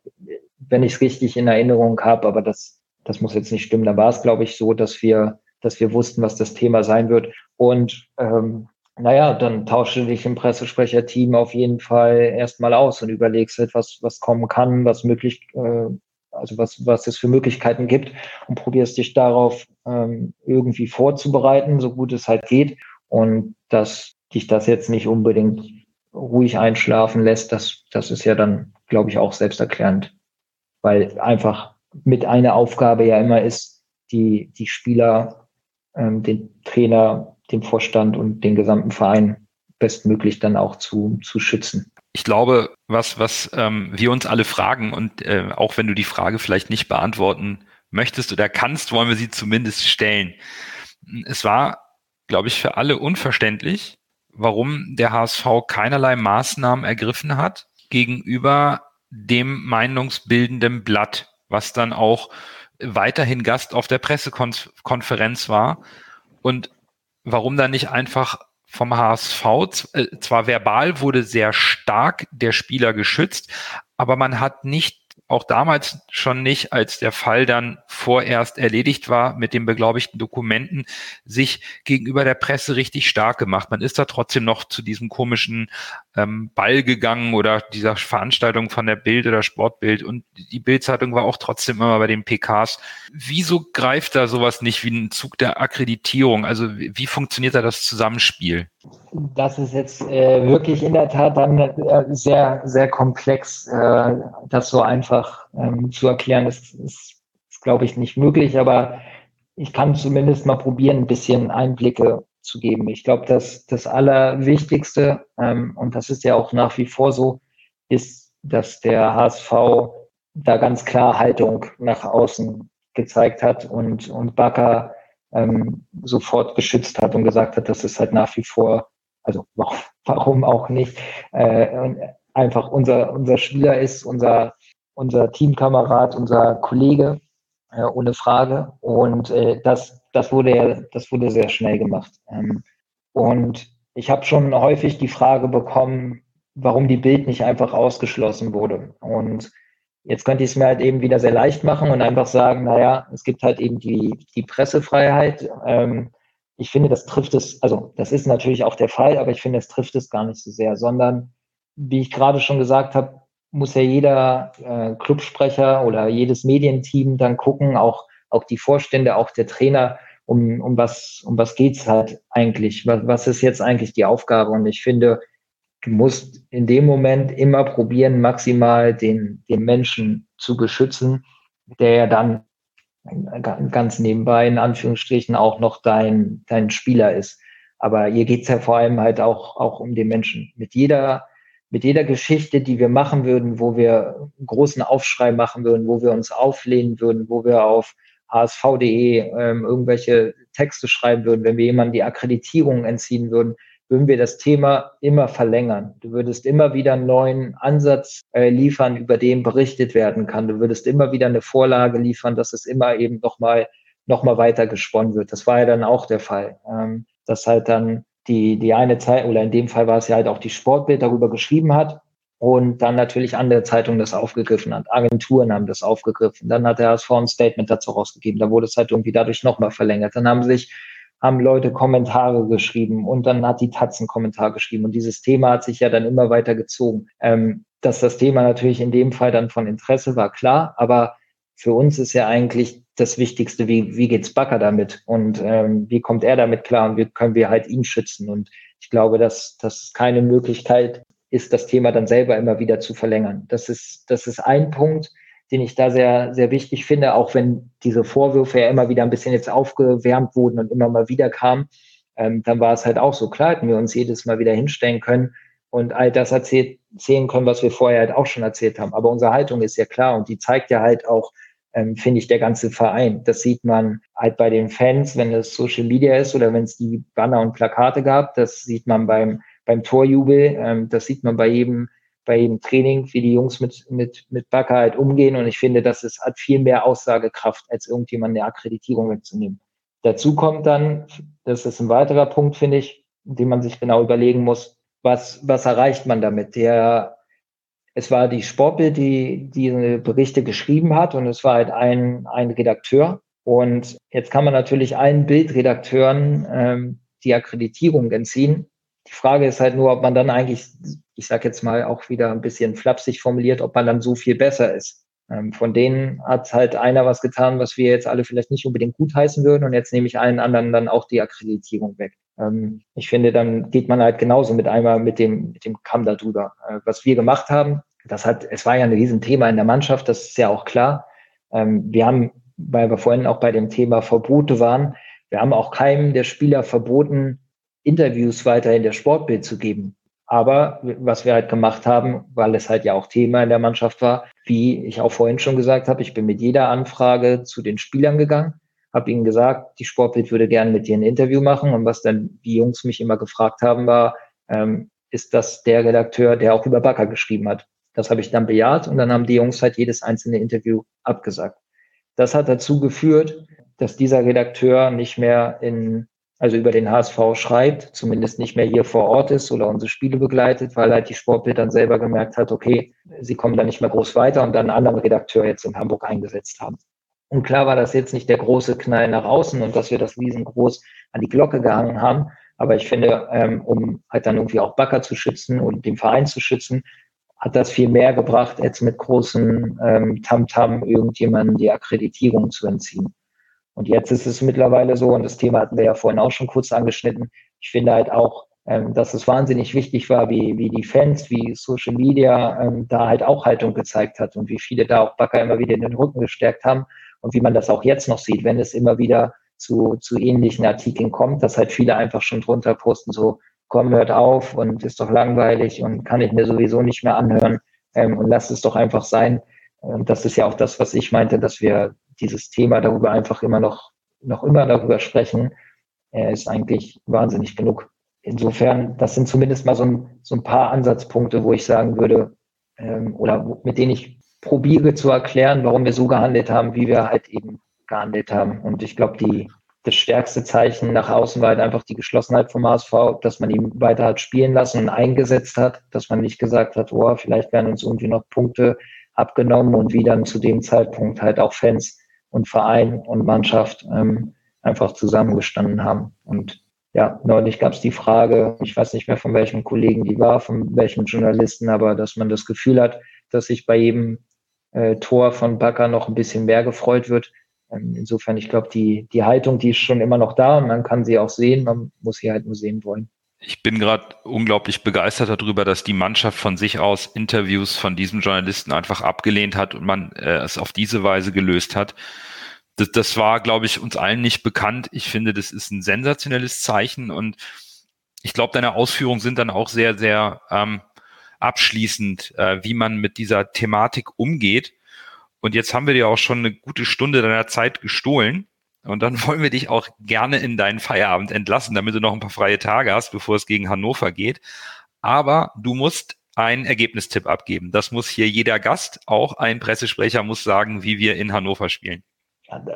wenn ich es richtig in Erinnerung habe, aber das, das muss jetzt nicht stimmen. Da war es, glaube ich, so, dass wir, dass wir wussten, was das Thema sein wird. Und ähm, naja, dann tausche dich im Pressesprecherteam auf jeden Fall erstmal aus und überlegst halt, was, was kommen kann, was möglich, äh, also was, was es für Möglichkeiten gibt und probierst dich darauf ähm, irgendwie vorzubereiten, so gut es halt geht. Und dass dich das jetzt nicht unbedingt ruhig einschlafen lässt, das, das ist ja dann, glaube ich, auch selbsterklärend. Weil einfach mit einer Aufgabe ja immer ist, die, die Spieler, ähm, den Trainer, den Vorstand und den gesamten Verein bestmöglich dann auch zu, zu schützen ich glaube, was, was ähm, wir uns alle fragen und äh, auch wenn du die Frage vielleicht nicht beantworten möchtest oder kannst, wollen wir sie zumindest stellen. Es war, glaube ich, für alle unverständlich, warum der HSV keinerlei Maßnahmen ergriffen hat gegenüber dem meinungsbildenden Blatt, was dann auch weiterhin Gast auf der Pressekonferenz war und warum dann nicht einfach vom HSV. Äh, zwar verbal wurde sehr stark der Spieler geschützt, aber man hat nicht auch damals schon nicht, als der Fall dann vorerst erledigt war mit den beglaubigten Dokumenten, sich gegenüber der Presse richtig stark gemacht. Man ist da trotzdem noch zu diesem komischen ähm, Ball gegangen oder dieser Veranstaltung von der Bild oder Sportbild und die Bildzeitung war auch trotzdem immer bei den PKs. Wieso greift da sowas nicht wie ein Zug der Akkreditierung? Also wie, wie funktioniert da das Zusammenspiel? Das ist jetzt äh, wirklich in der Tat dann äh, sehr, sehr komplex, äh, das so einfach ähm, zu erklären. Das ist, ist glaube ich, nicht möglich, aber ich kann zumindest mal probieren, ein bisschen Einblicke zu geben. Ich glaube, dass das Allerwichtigste, ähm, und das ist ja auch nach wie vor so, ist, dass der HSV da ganz klar Haltung nach außen gezeigt hat und, und Bakker ähm, sofort geschützt hat und gesagt hat, dass es halt nach wie vor also warum auch nicht, äh, einfach unser, unser Spieler ist, unser, unser Teamkamerad, unser Kollege, äh, ohne Frage. Und äh, das, das wurde ja, das wurde sehr schnell gemacht. Ähm, und ich habe schon häufig die Frage bekommen, warum die Bild nicht einfach ausgeschlossen wurde. Und jetzt könnte ich es mir halt eben wieder sehr leicht machen und einfach sagen, naja, es gibt halt eben die, die Pressefreiheit. Ähm, ich finde, das trifft es, also das ist natürlich auch der Fall, aber ich finde, es trifft es gar nicht so sehr, sondern wie ich gerade schon gesagt habe, muss ja jeder äh, Clubsprecher oder jedes Medienteam dann gucken, auch, auch die Vorstände, auch der Trainer, um, um was, um was geht's halt eigentlich? Was, was ist jetzt eigentlich die Aufgabe? Und ich finde, du musst in dem Moment immer probieren, maximal den, den Menschen zu beschützen, der ja dann ganz nebenbei in Anführungsstrichen auch noch dein, dein Spieler ist. Aber hier geht's ja vor allem halt auch, auch um den Menschen. Mit jeder, mit jeder Geschichte, die wir machen würden, wo wir einen großen Aufschrei machen würden, wo wir uns auflehnen würden, wo wir auf hsv.de ähm, irgendwelche Texte schreiben würden, wenn wir jemandem die Akkreditierung entziehen würden, würden wir das Thema immer verlängern. Du würdest immer wieder einen neuen Ansatz äh, liefern, über den berichtet werden kann. Du würdest immer wieder eine Vorlage liefern, dass es immer eben nochmal noch mal weiter gesponnen wird. Das war ja dann auch der Fall, ähm, dass halt dann die, die eine Zeit, oder in dem Fall war es ja halt auch die Sportbild darüber geschrieben hat und dann natürlich andere Zeitungen das aufgegriffen hat. Agenturen haben das aufgegriffen. Dann hat der HSV ein Statement dazu rausgegeben. Da wurde es halt irgendwie dadurch nochmal verlängert. Dann haben sich haben Leute Kommentare geschrieben und dann hat die Taz einen Kommentar geschrieben. Und dieses Thema hat sich ja dann immer weiter gezogen. Ähm, dass das Thema natürlich in dem Fall dann von Interesse war, klar, aber für uns ist ja eigentlich das Wichtigste, wie, wie geht's Bakker damit und ähm, wie kommt er damit klar und wie können wir halt ihn schützen. Und ich glaube, dass das keine Möglichkeit ist, das Thema dann selber immer wieder zu verlängern. Das ist, das ist ein Punkt den ich da sehr, sehr wichtig finde, auch wenn diese Vorwürfe ja immer wieder ein bisschen jetzt aufgewärmt wurden und immer mal wieder kamen, ähm, dann war es halt auch so klar, hätten wir uns jedes Mal wieder hinstellen können und all das erzählt, erzählen können, was wir vorher halt auch schon erzählt haben. Aber unsere Haltung ist ja klar und die zeigt ja halt auch, ähm, finde ich, der ganze Verein. Das sieht man halt bei den Fans, wenn es Social Media ist oder wenn es die Banner und Plakate gab. Das sieht man beim beim Torjubel. Ähm, das sieht man bei jedem, bei jedem Training, wie die Jungs mit, mit, mit Backer halt umgehen. Und ich finde, das ist, hat viel mehr Aussagekraft, als irgendjemand eine Akkreditierung wegzunehmen. Dazu kommt dann, das ist ein weiterer Punkt, finde ich, den man sich genau überlegen muss, was, was erreicht man damit? Der, es war die Sportbild, die diese Berichte geschrieben hat und es war halt ein, ein Redakteur. Und jetzt kann man natürlich allen Bildredakteuren ähm, die Akkreditierung entziehen. Die Frage ist halt nur, ob man dann eigentlich, ich sage jetzt mal auch wieder ein bisschen flapsig formuliert, ob man dann so viel besser ist. Ähm, von denen hat halt einer was getan, was wir jetzt alle vielleicht nicht unbedingt gutheißen würden. Und jetzt nehme ich allen anderen dann auch die Akkreditierung weg. Ähm, ich finde, dann geht man halt genauso mit einmal mit dem, mit dem Kamm darüber. Äh, was wir gemacht haben, das hat, es war ja ein Riesenthema in der Mannschaft, das ist ja auch klar. Ähm, wir haben, weil wir vorhin auch bei dem Thema Verbote waren, wir haben auch keinem der Spieler verboten, Interviews weiter in der Sportbild zu geben. Aber was wir halt gemacht haben, weil es halt ja auch Thema in der Mannschaft war, wie ich auch vorhin schon gesagt habe, ich bin mit jeder Anfrage zu den Spielern gegangen habe ihnen gesagt, die Sportbild würde gerne mit dir ein Interview machen. Und was dann die Jungs mich immer gefragt haben, war, ähm, ist das der Redakteur, der auch über Bakker geschrieben hat? Das habe ich dann bejaht und dann haben die Jungs halt jedes einzelne Interview abgesagt. Das hat dazu geführt, dass dieser Redakteur nicht mehr in, also über den HSV schreibt, zumindest nicht mehr hier vor Ort ist oder unsere Spiele begleitet, weil halt die Sportbild dann selber gemerkt hat, okay, sie kommen da nicht mehr groß weiter und dann einen anderen Redakteur jetzt in Hamburg eingesetzt haben. Und klar war das jetzt nicht der große Knall nach außen und dass wir das riesengroß an die Glocke gehangen haben. Aber ich finde, ähm, um halt dann irgendwie auch Backer zu schützen und den Verein zu schützen, hat das viel mehr gebracht, als mit großen ähm, Tamtam -Tam irgendjemanden die Akkreditierung zu entziehen. Und jetzt ist es mittlerweile so, und das Thema hatten wir ja vorhin auch schon kurz angeschnitten, ich finde halt auch, ähm, dass es wahnsinnig wichtig war, wie, wie die Fans, wie Social Media ähm, da halt auch Haltung gezeigt hat und wie viele da auch Backer immer wieder in den Rücken gestärkt haben und wie man das auch jetzt noch sieht, wenn es immer wieder zu, zu ähnlichen Artikeln kommt, dass halt viele einfach schon drunter posten, so, komm, hört auf und ist doch langweilig und kann ich mir sowieso nicht mehr anhören ähm, und lasst es doch einfach sein. Und das ist ja auch das, was ich meinte, dass wir dieses Thema darüber einfach immer noch, noch immer darüber sprechen, äh, ist eigentlich wahnsinnig genug. Insofern, das sind zumindest mal so ein, so ein paar Ansatzpunkte, wo ich sagen würde, ähm, oder mit denen ich probiere zu erklären, warum wir so gehandelt haben, wie wir halt eben gehandelt haben. Und ich glaube, die, das stärkste Zeichen nach außen war halt einfach die Geschlossenheit vom HSV, dass man ihn weiter hat spielen lassen und eingesetzt hat, dass man nicht gesagt hat, oh, vielleicht werden uns irgendwie noch Punkte abgenommen und wie dann zu dem Zeitpunkt halt auch Fans und Verein und Mannschaft ähm, einfach zusammengestanden haben. Und ja, neulich gab es die Frage, ich weiß nicht mehr von welchem Kollegen die war, von welchem Journalisten, aber dass man das Gefühl hat, dass sich bei jedem äh, Tor von Bakker noch ein bisschen mehr gefreut wird. Ähm, insofern, ich glaube, die, die Haltung, die ist schon immer noch da und man kann sie auch sehen, man muss sie halt nur sehen wollen. Ich bin gerade unglaublich begeistert darüber, dass die Mannschaft von sich aus Interviews von diesem Journalisten einfach abgelehnt hat und man äh, es auf diese Weise gelöst hat. Das, das war, glaube ich, uns allen nicht bekannt. Ich finde, das ist ein sensationelles Zeichen und ich glaube, deine Ausführungen sind dann auch sehr, sehr ähm, abschließend, äh, wie man mit dieser Thematik umgeht. Und jetzt haben wir dir auch schon eine gute Stunde deiner Zeit gestohlen. Und dann wollen wir dich auch gerne in deinen Feierabend entlassen, damit du noch ein paar freie Tage hast, bevor es gegen Hannover geht. Aber du musst einen Ergebnistipp abgeben. Das muss hier jeder Gast, auch ein Pressesprecher muss sagen, wie wir in Hannover spielen.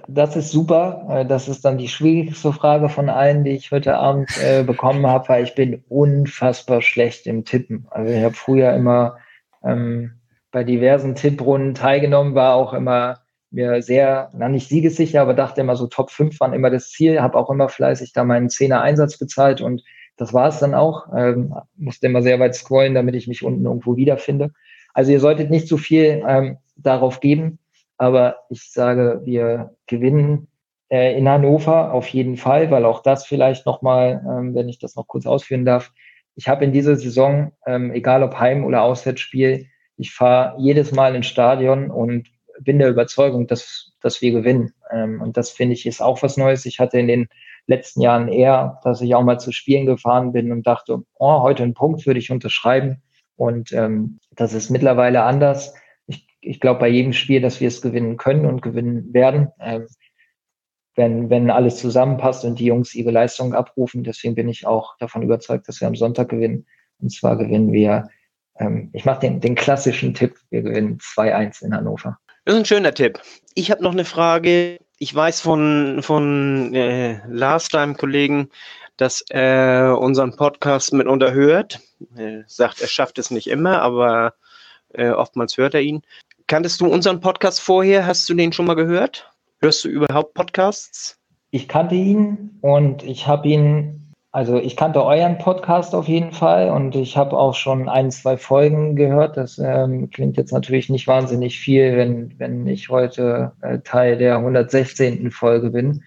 Das ist super. Äh, das ist dann die schwierigste Frage von allen, die ich heute Abend äh, bekommen habe, weil ich bin unfassbar schlecht im Tippen. Also ich habe früher immer ähm, bei diversen Tipprunden teilgenommen, war auch immer mir sehr, na nicht siegessicher, aber dachte immer so Top 5 waren immer das Ziel, habe auch immer fleißig da meinen Zehner Einsatz bezahlt und das war es dann auch. Ähm, musste immer sehr weit scrollen, damit ich mich unten irgendwo wiederfinde. Also ihr solltet nicht so viel ähm, darauf geben. Aber ich sage, wir gewinnen äh, in Hannover auf jeden Fall, weil auch das vielleicht nochmal, ähm, wenn ich das noch kurz ausführen darf, ich habe in dieser Saison, ähm, egal ob Heim- oder Auswärtsspiel, ich fahre jedes Mal ins Stadion und bin der Überzeugung, dass, dass wir gewinnen. Ähm, und das finde ich ist auch was Neues. Ich hatte in den letzten Jahren eher, dass ich auch mal zu Spielen gefahren bin und dachte, oh, heute einen Punkt würde ich unterschreiben. Und ähm, das ist mittlerweile anders ich glaube bei jedem Spiel, dass wir es gewinnen können und gewinnen werden, ähm, wenn, wenn alles zusammenpasst und die Jungs ihre Leistung abrufen. Deswegen bin ich auch davon überzeugt, dass wir am Sonntag gewinnen. Und zwar gewinnen wir, ähm, ich mache den, den klassischen Tipp, wir gewinnen 2-1 in Hannover. Das ist ein schöner Tipp. Ich habe noch eine Frage. Ich weiß von, von äh, Lars, deinem Kollegen, dass er unseren Podcast mitunter hört. Er sagt, er schafft es nicht immer, aber äh, oftmals hört er ihn. Kanntest du unseren Podcast vorher? Hast du den schon mal gehört? Hörst du überhaupt Podcasts? Ich kannte ihn und ich habe ihn, also ich kannte euren Podcast auf jeden Fall und ich habe auch schon ein, zwei Folgen gehört. Das ähm, klingt jetzt natürlich nicht wahnsinnig viel, wenn, wenn ich heute äh, Teil der 116. Folge bin.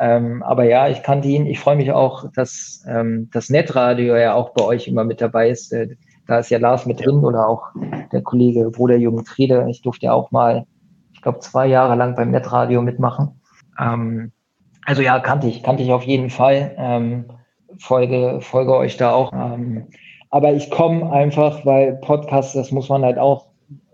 Ähm, aber ja, ich kannte ihn. Ich freue mich auch, dass ähm, das Netradio ja auch bei euch immer mit dabei ist. Äh, da ist ja Lars mit drin oder auch der Kollege Bruder Jürgen Triede. Ich durfte ja auch mal, ich glaube, zwei Jahre lang beim Netradio mitmachen. Ähm, also ja, kannte ich, kannte ich auf jeden Fall. Folge, folge euch da auch. Ähm, aber ich komme einfach, weil Podcast, das muss man halt auch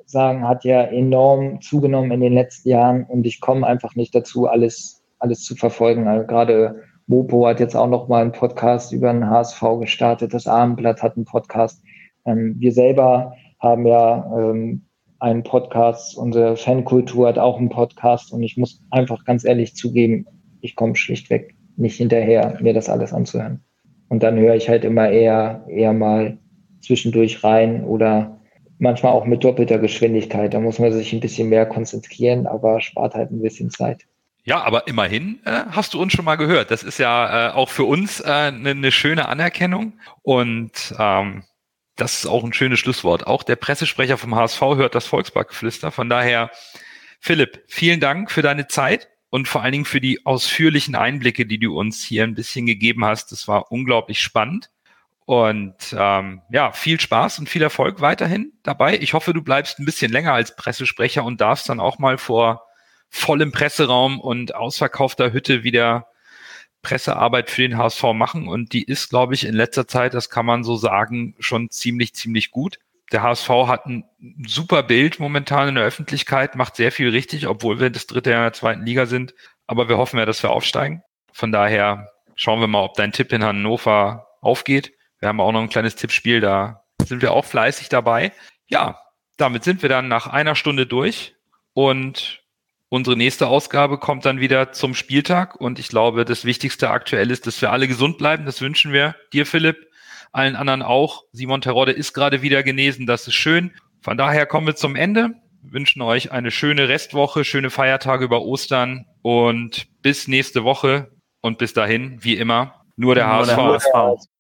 sagen, hat ja enorm zugenommen in den letzten Jahren und ich komme einfach nicht dazu, alles alles zu verfolgen. Also gerade Mopo hat jetzt auch noch mal einen Podcast über den HSV gestartet. Das Abendblatt hat einen Podcast. Ähm, wir selber haben ja ähm, einen Podcast. Unsere Fankultur hat auch einen Podcast. Und ich muss einfach ganz ehrlich zugeben, ich komme schlichtweg nicht hinterher, mir das alles anzuhören. Und dann höre ich halt immer eher, eher mal zwischendurch rein oder manchmal auch mit doppelter Geschwindigkeit. Da muss man sich ein bisschen mehr konzentrieren, aber spart halt ein bisschen Zeit. Ja, aber immerhin äh, hast du uns schon mal gehört. Das ist ja äh, auch für uns eine äh, ne, ne schöne Anerkennung und ähm, das ist auch ein schönes Schlusswort. Auch der Pressesprecher vom HSV hört das Volksparkgeflüster. Von daher, Philipp, vielen Dank für deine Zeit und vor allen Dingen für die ausführlichen Einblicke, die du uns hier ein bisschen gegeben hast. Das war unglaublich spannend. Und ähm, ja, viel Spaß und viel Erfolg weiterhin dabei. Ich hoffe, du bleibst ein bisschen länger als Pressesprecher und darfst dann auch mal vor voll im Presseraum und ausverkaufter Hütte wieder Pressearbeit für den HSV machen. Und die ist, glaube ich, in letzter Zeit, das kann man so sagen, schon ziemlich, ziemlich gut. Der HSV hat ein super Bild momentan in der Öffentlichkeit, macht sehr viel richtig, obwohl wir das dritte Jahr in der zweiten Liga sind. Aber wir hoffen ja, dass wir aufsteigen. Von daher schauen wir mal, ob dein Tipp in Hannover aufgeht. Wir haben auch noch ein kleines Tippspiel, da sind wir auch fleißig dabei. Ja, damit sind wir dann nach einer Stunde durch und Unsere nächste Ausgabe kommt dann wieder zum Spieltag und ich glaube, das Wichtigste aktuell ist, dass wir alle gesund bleiben. Das wünschen wir dir, Philipp, allen anderen auch. Simon Terodde ist gerade wieder genesen, das ist schön. Von daher kommen wir zum Ende. Wir wünschen euch eine schöne Restwoche, schöne Feiertage über Ostern und bis nächste Woche und bis dahin, wie immer, nur der, nur HSV. Der HSV.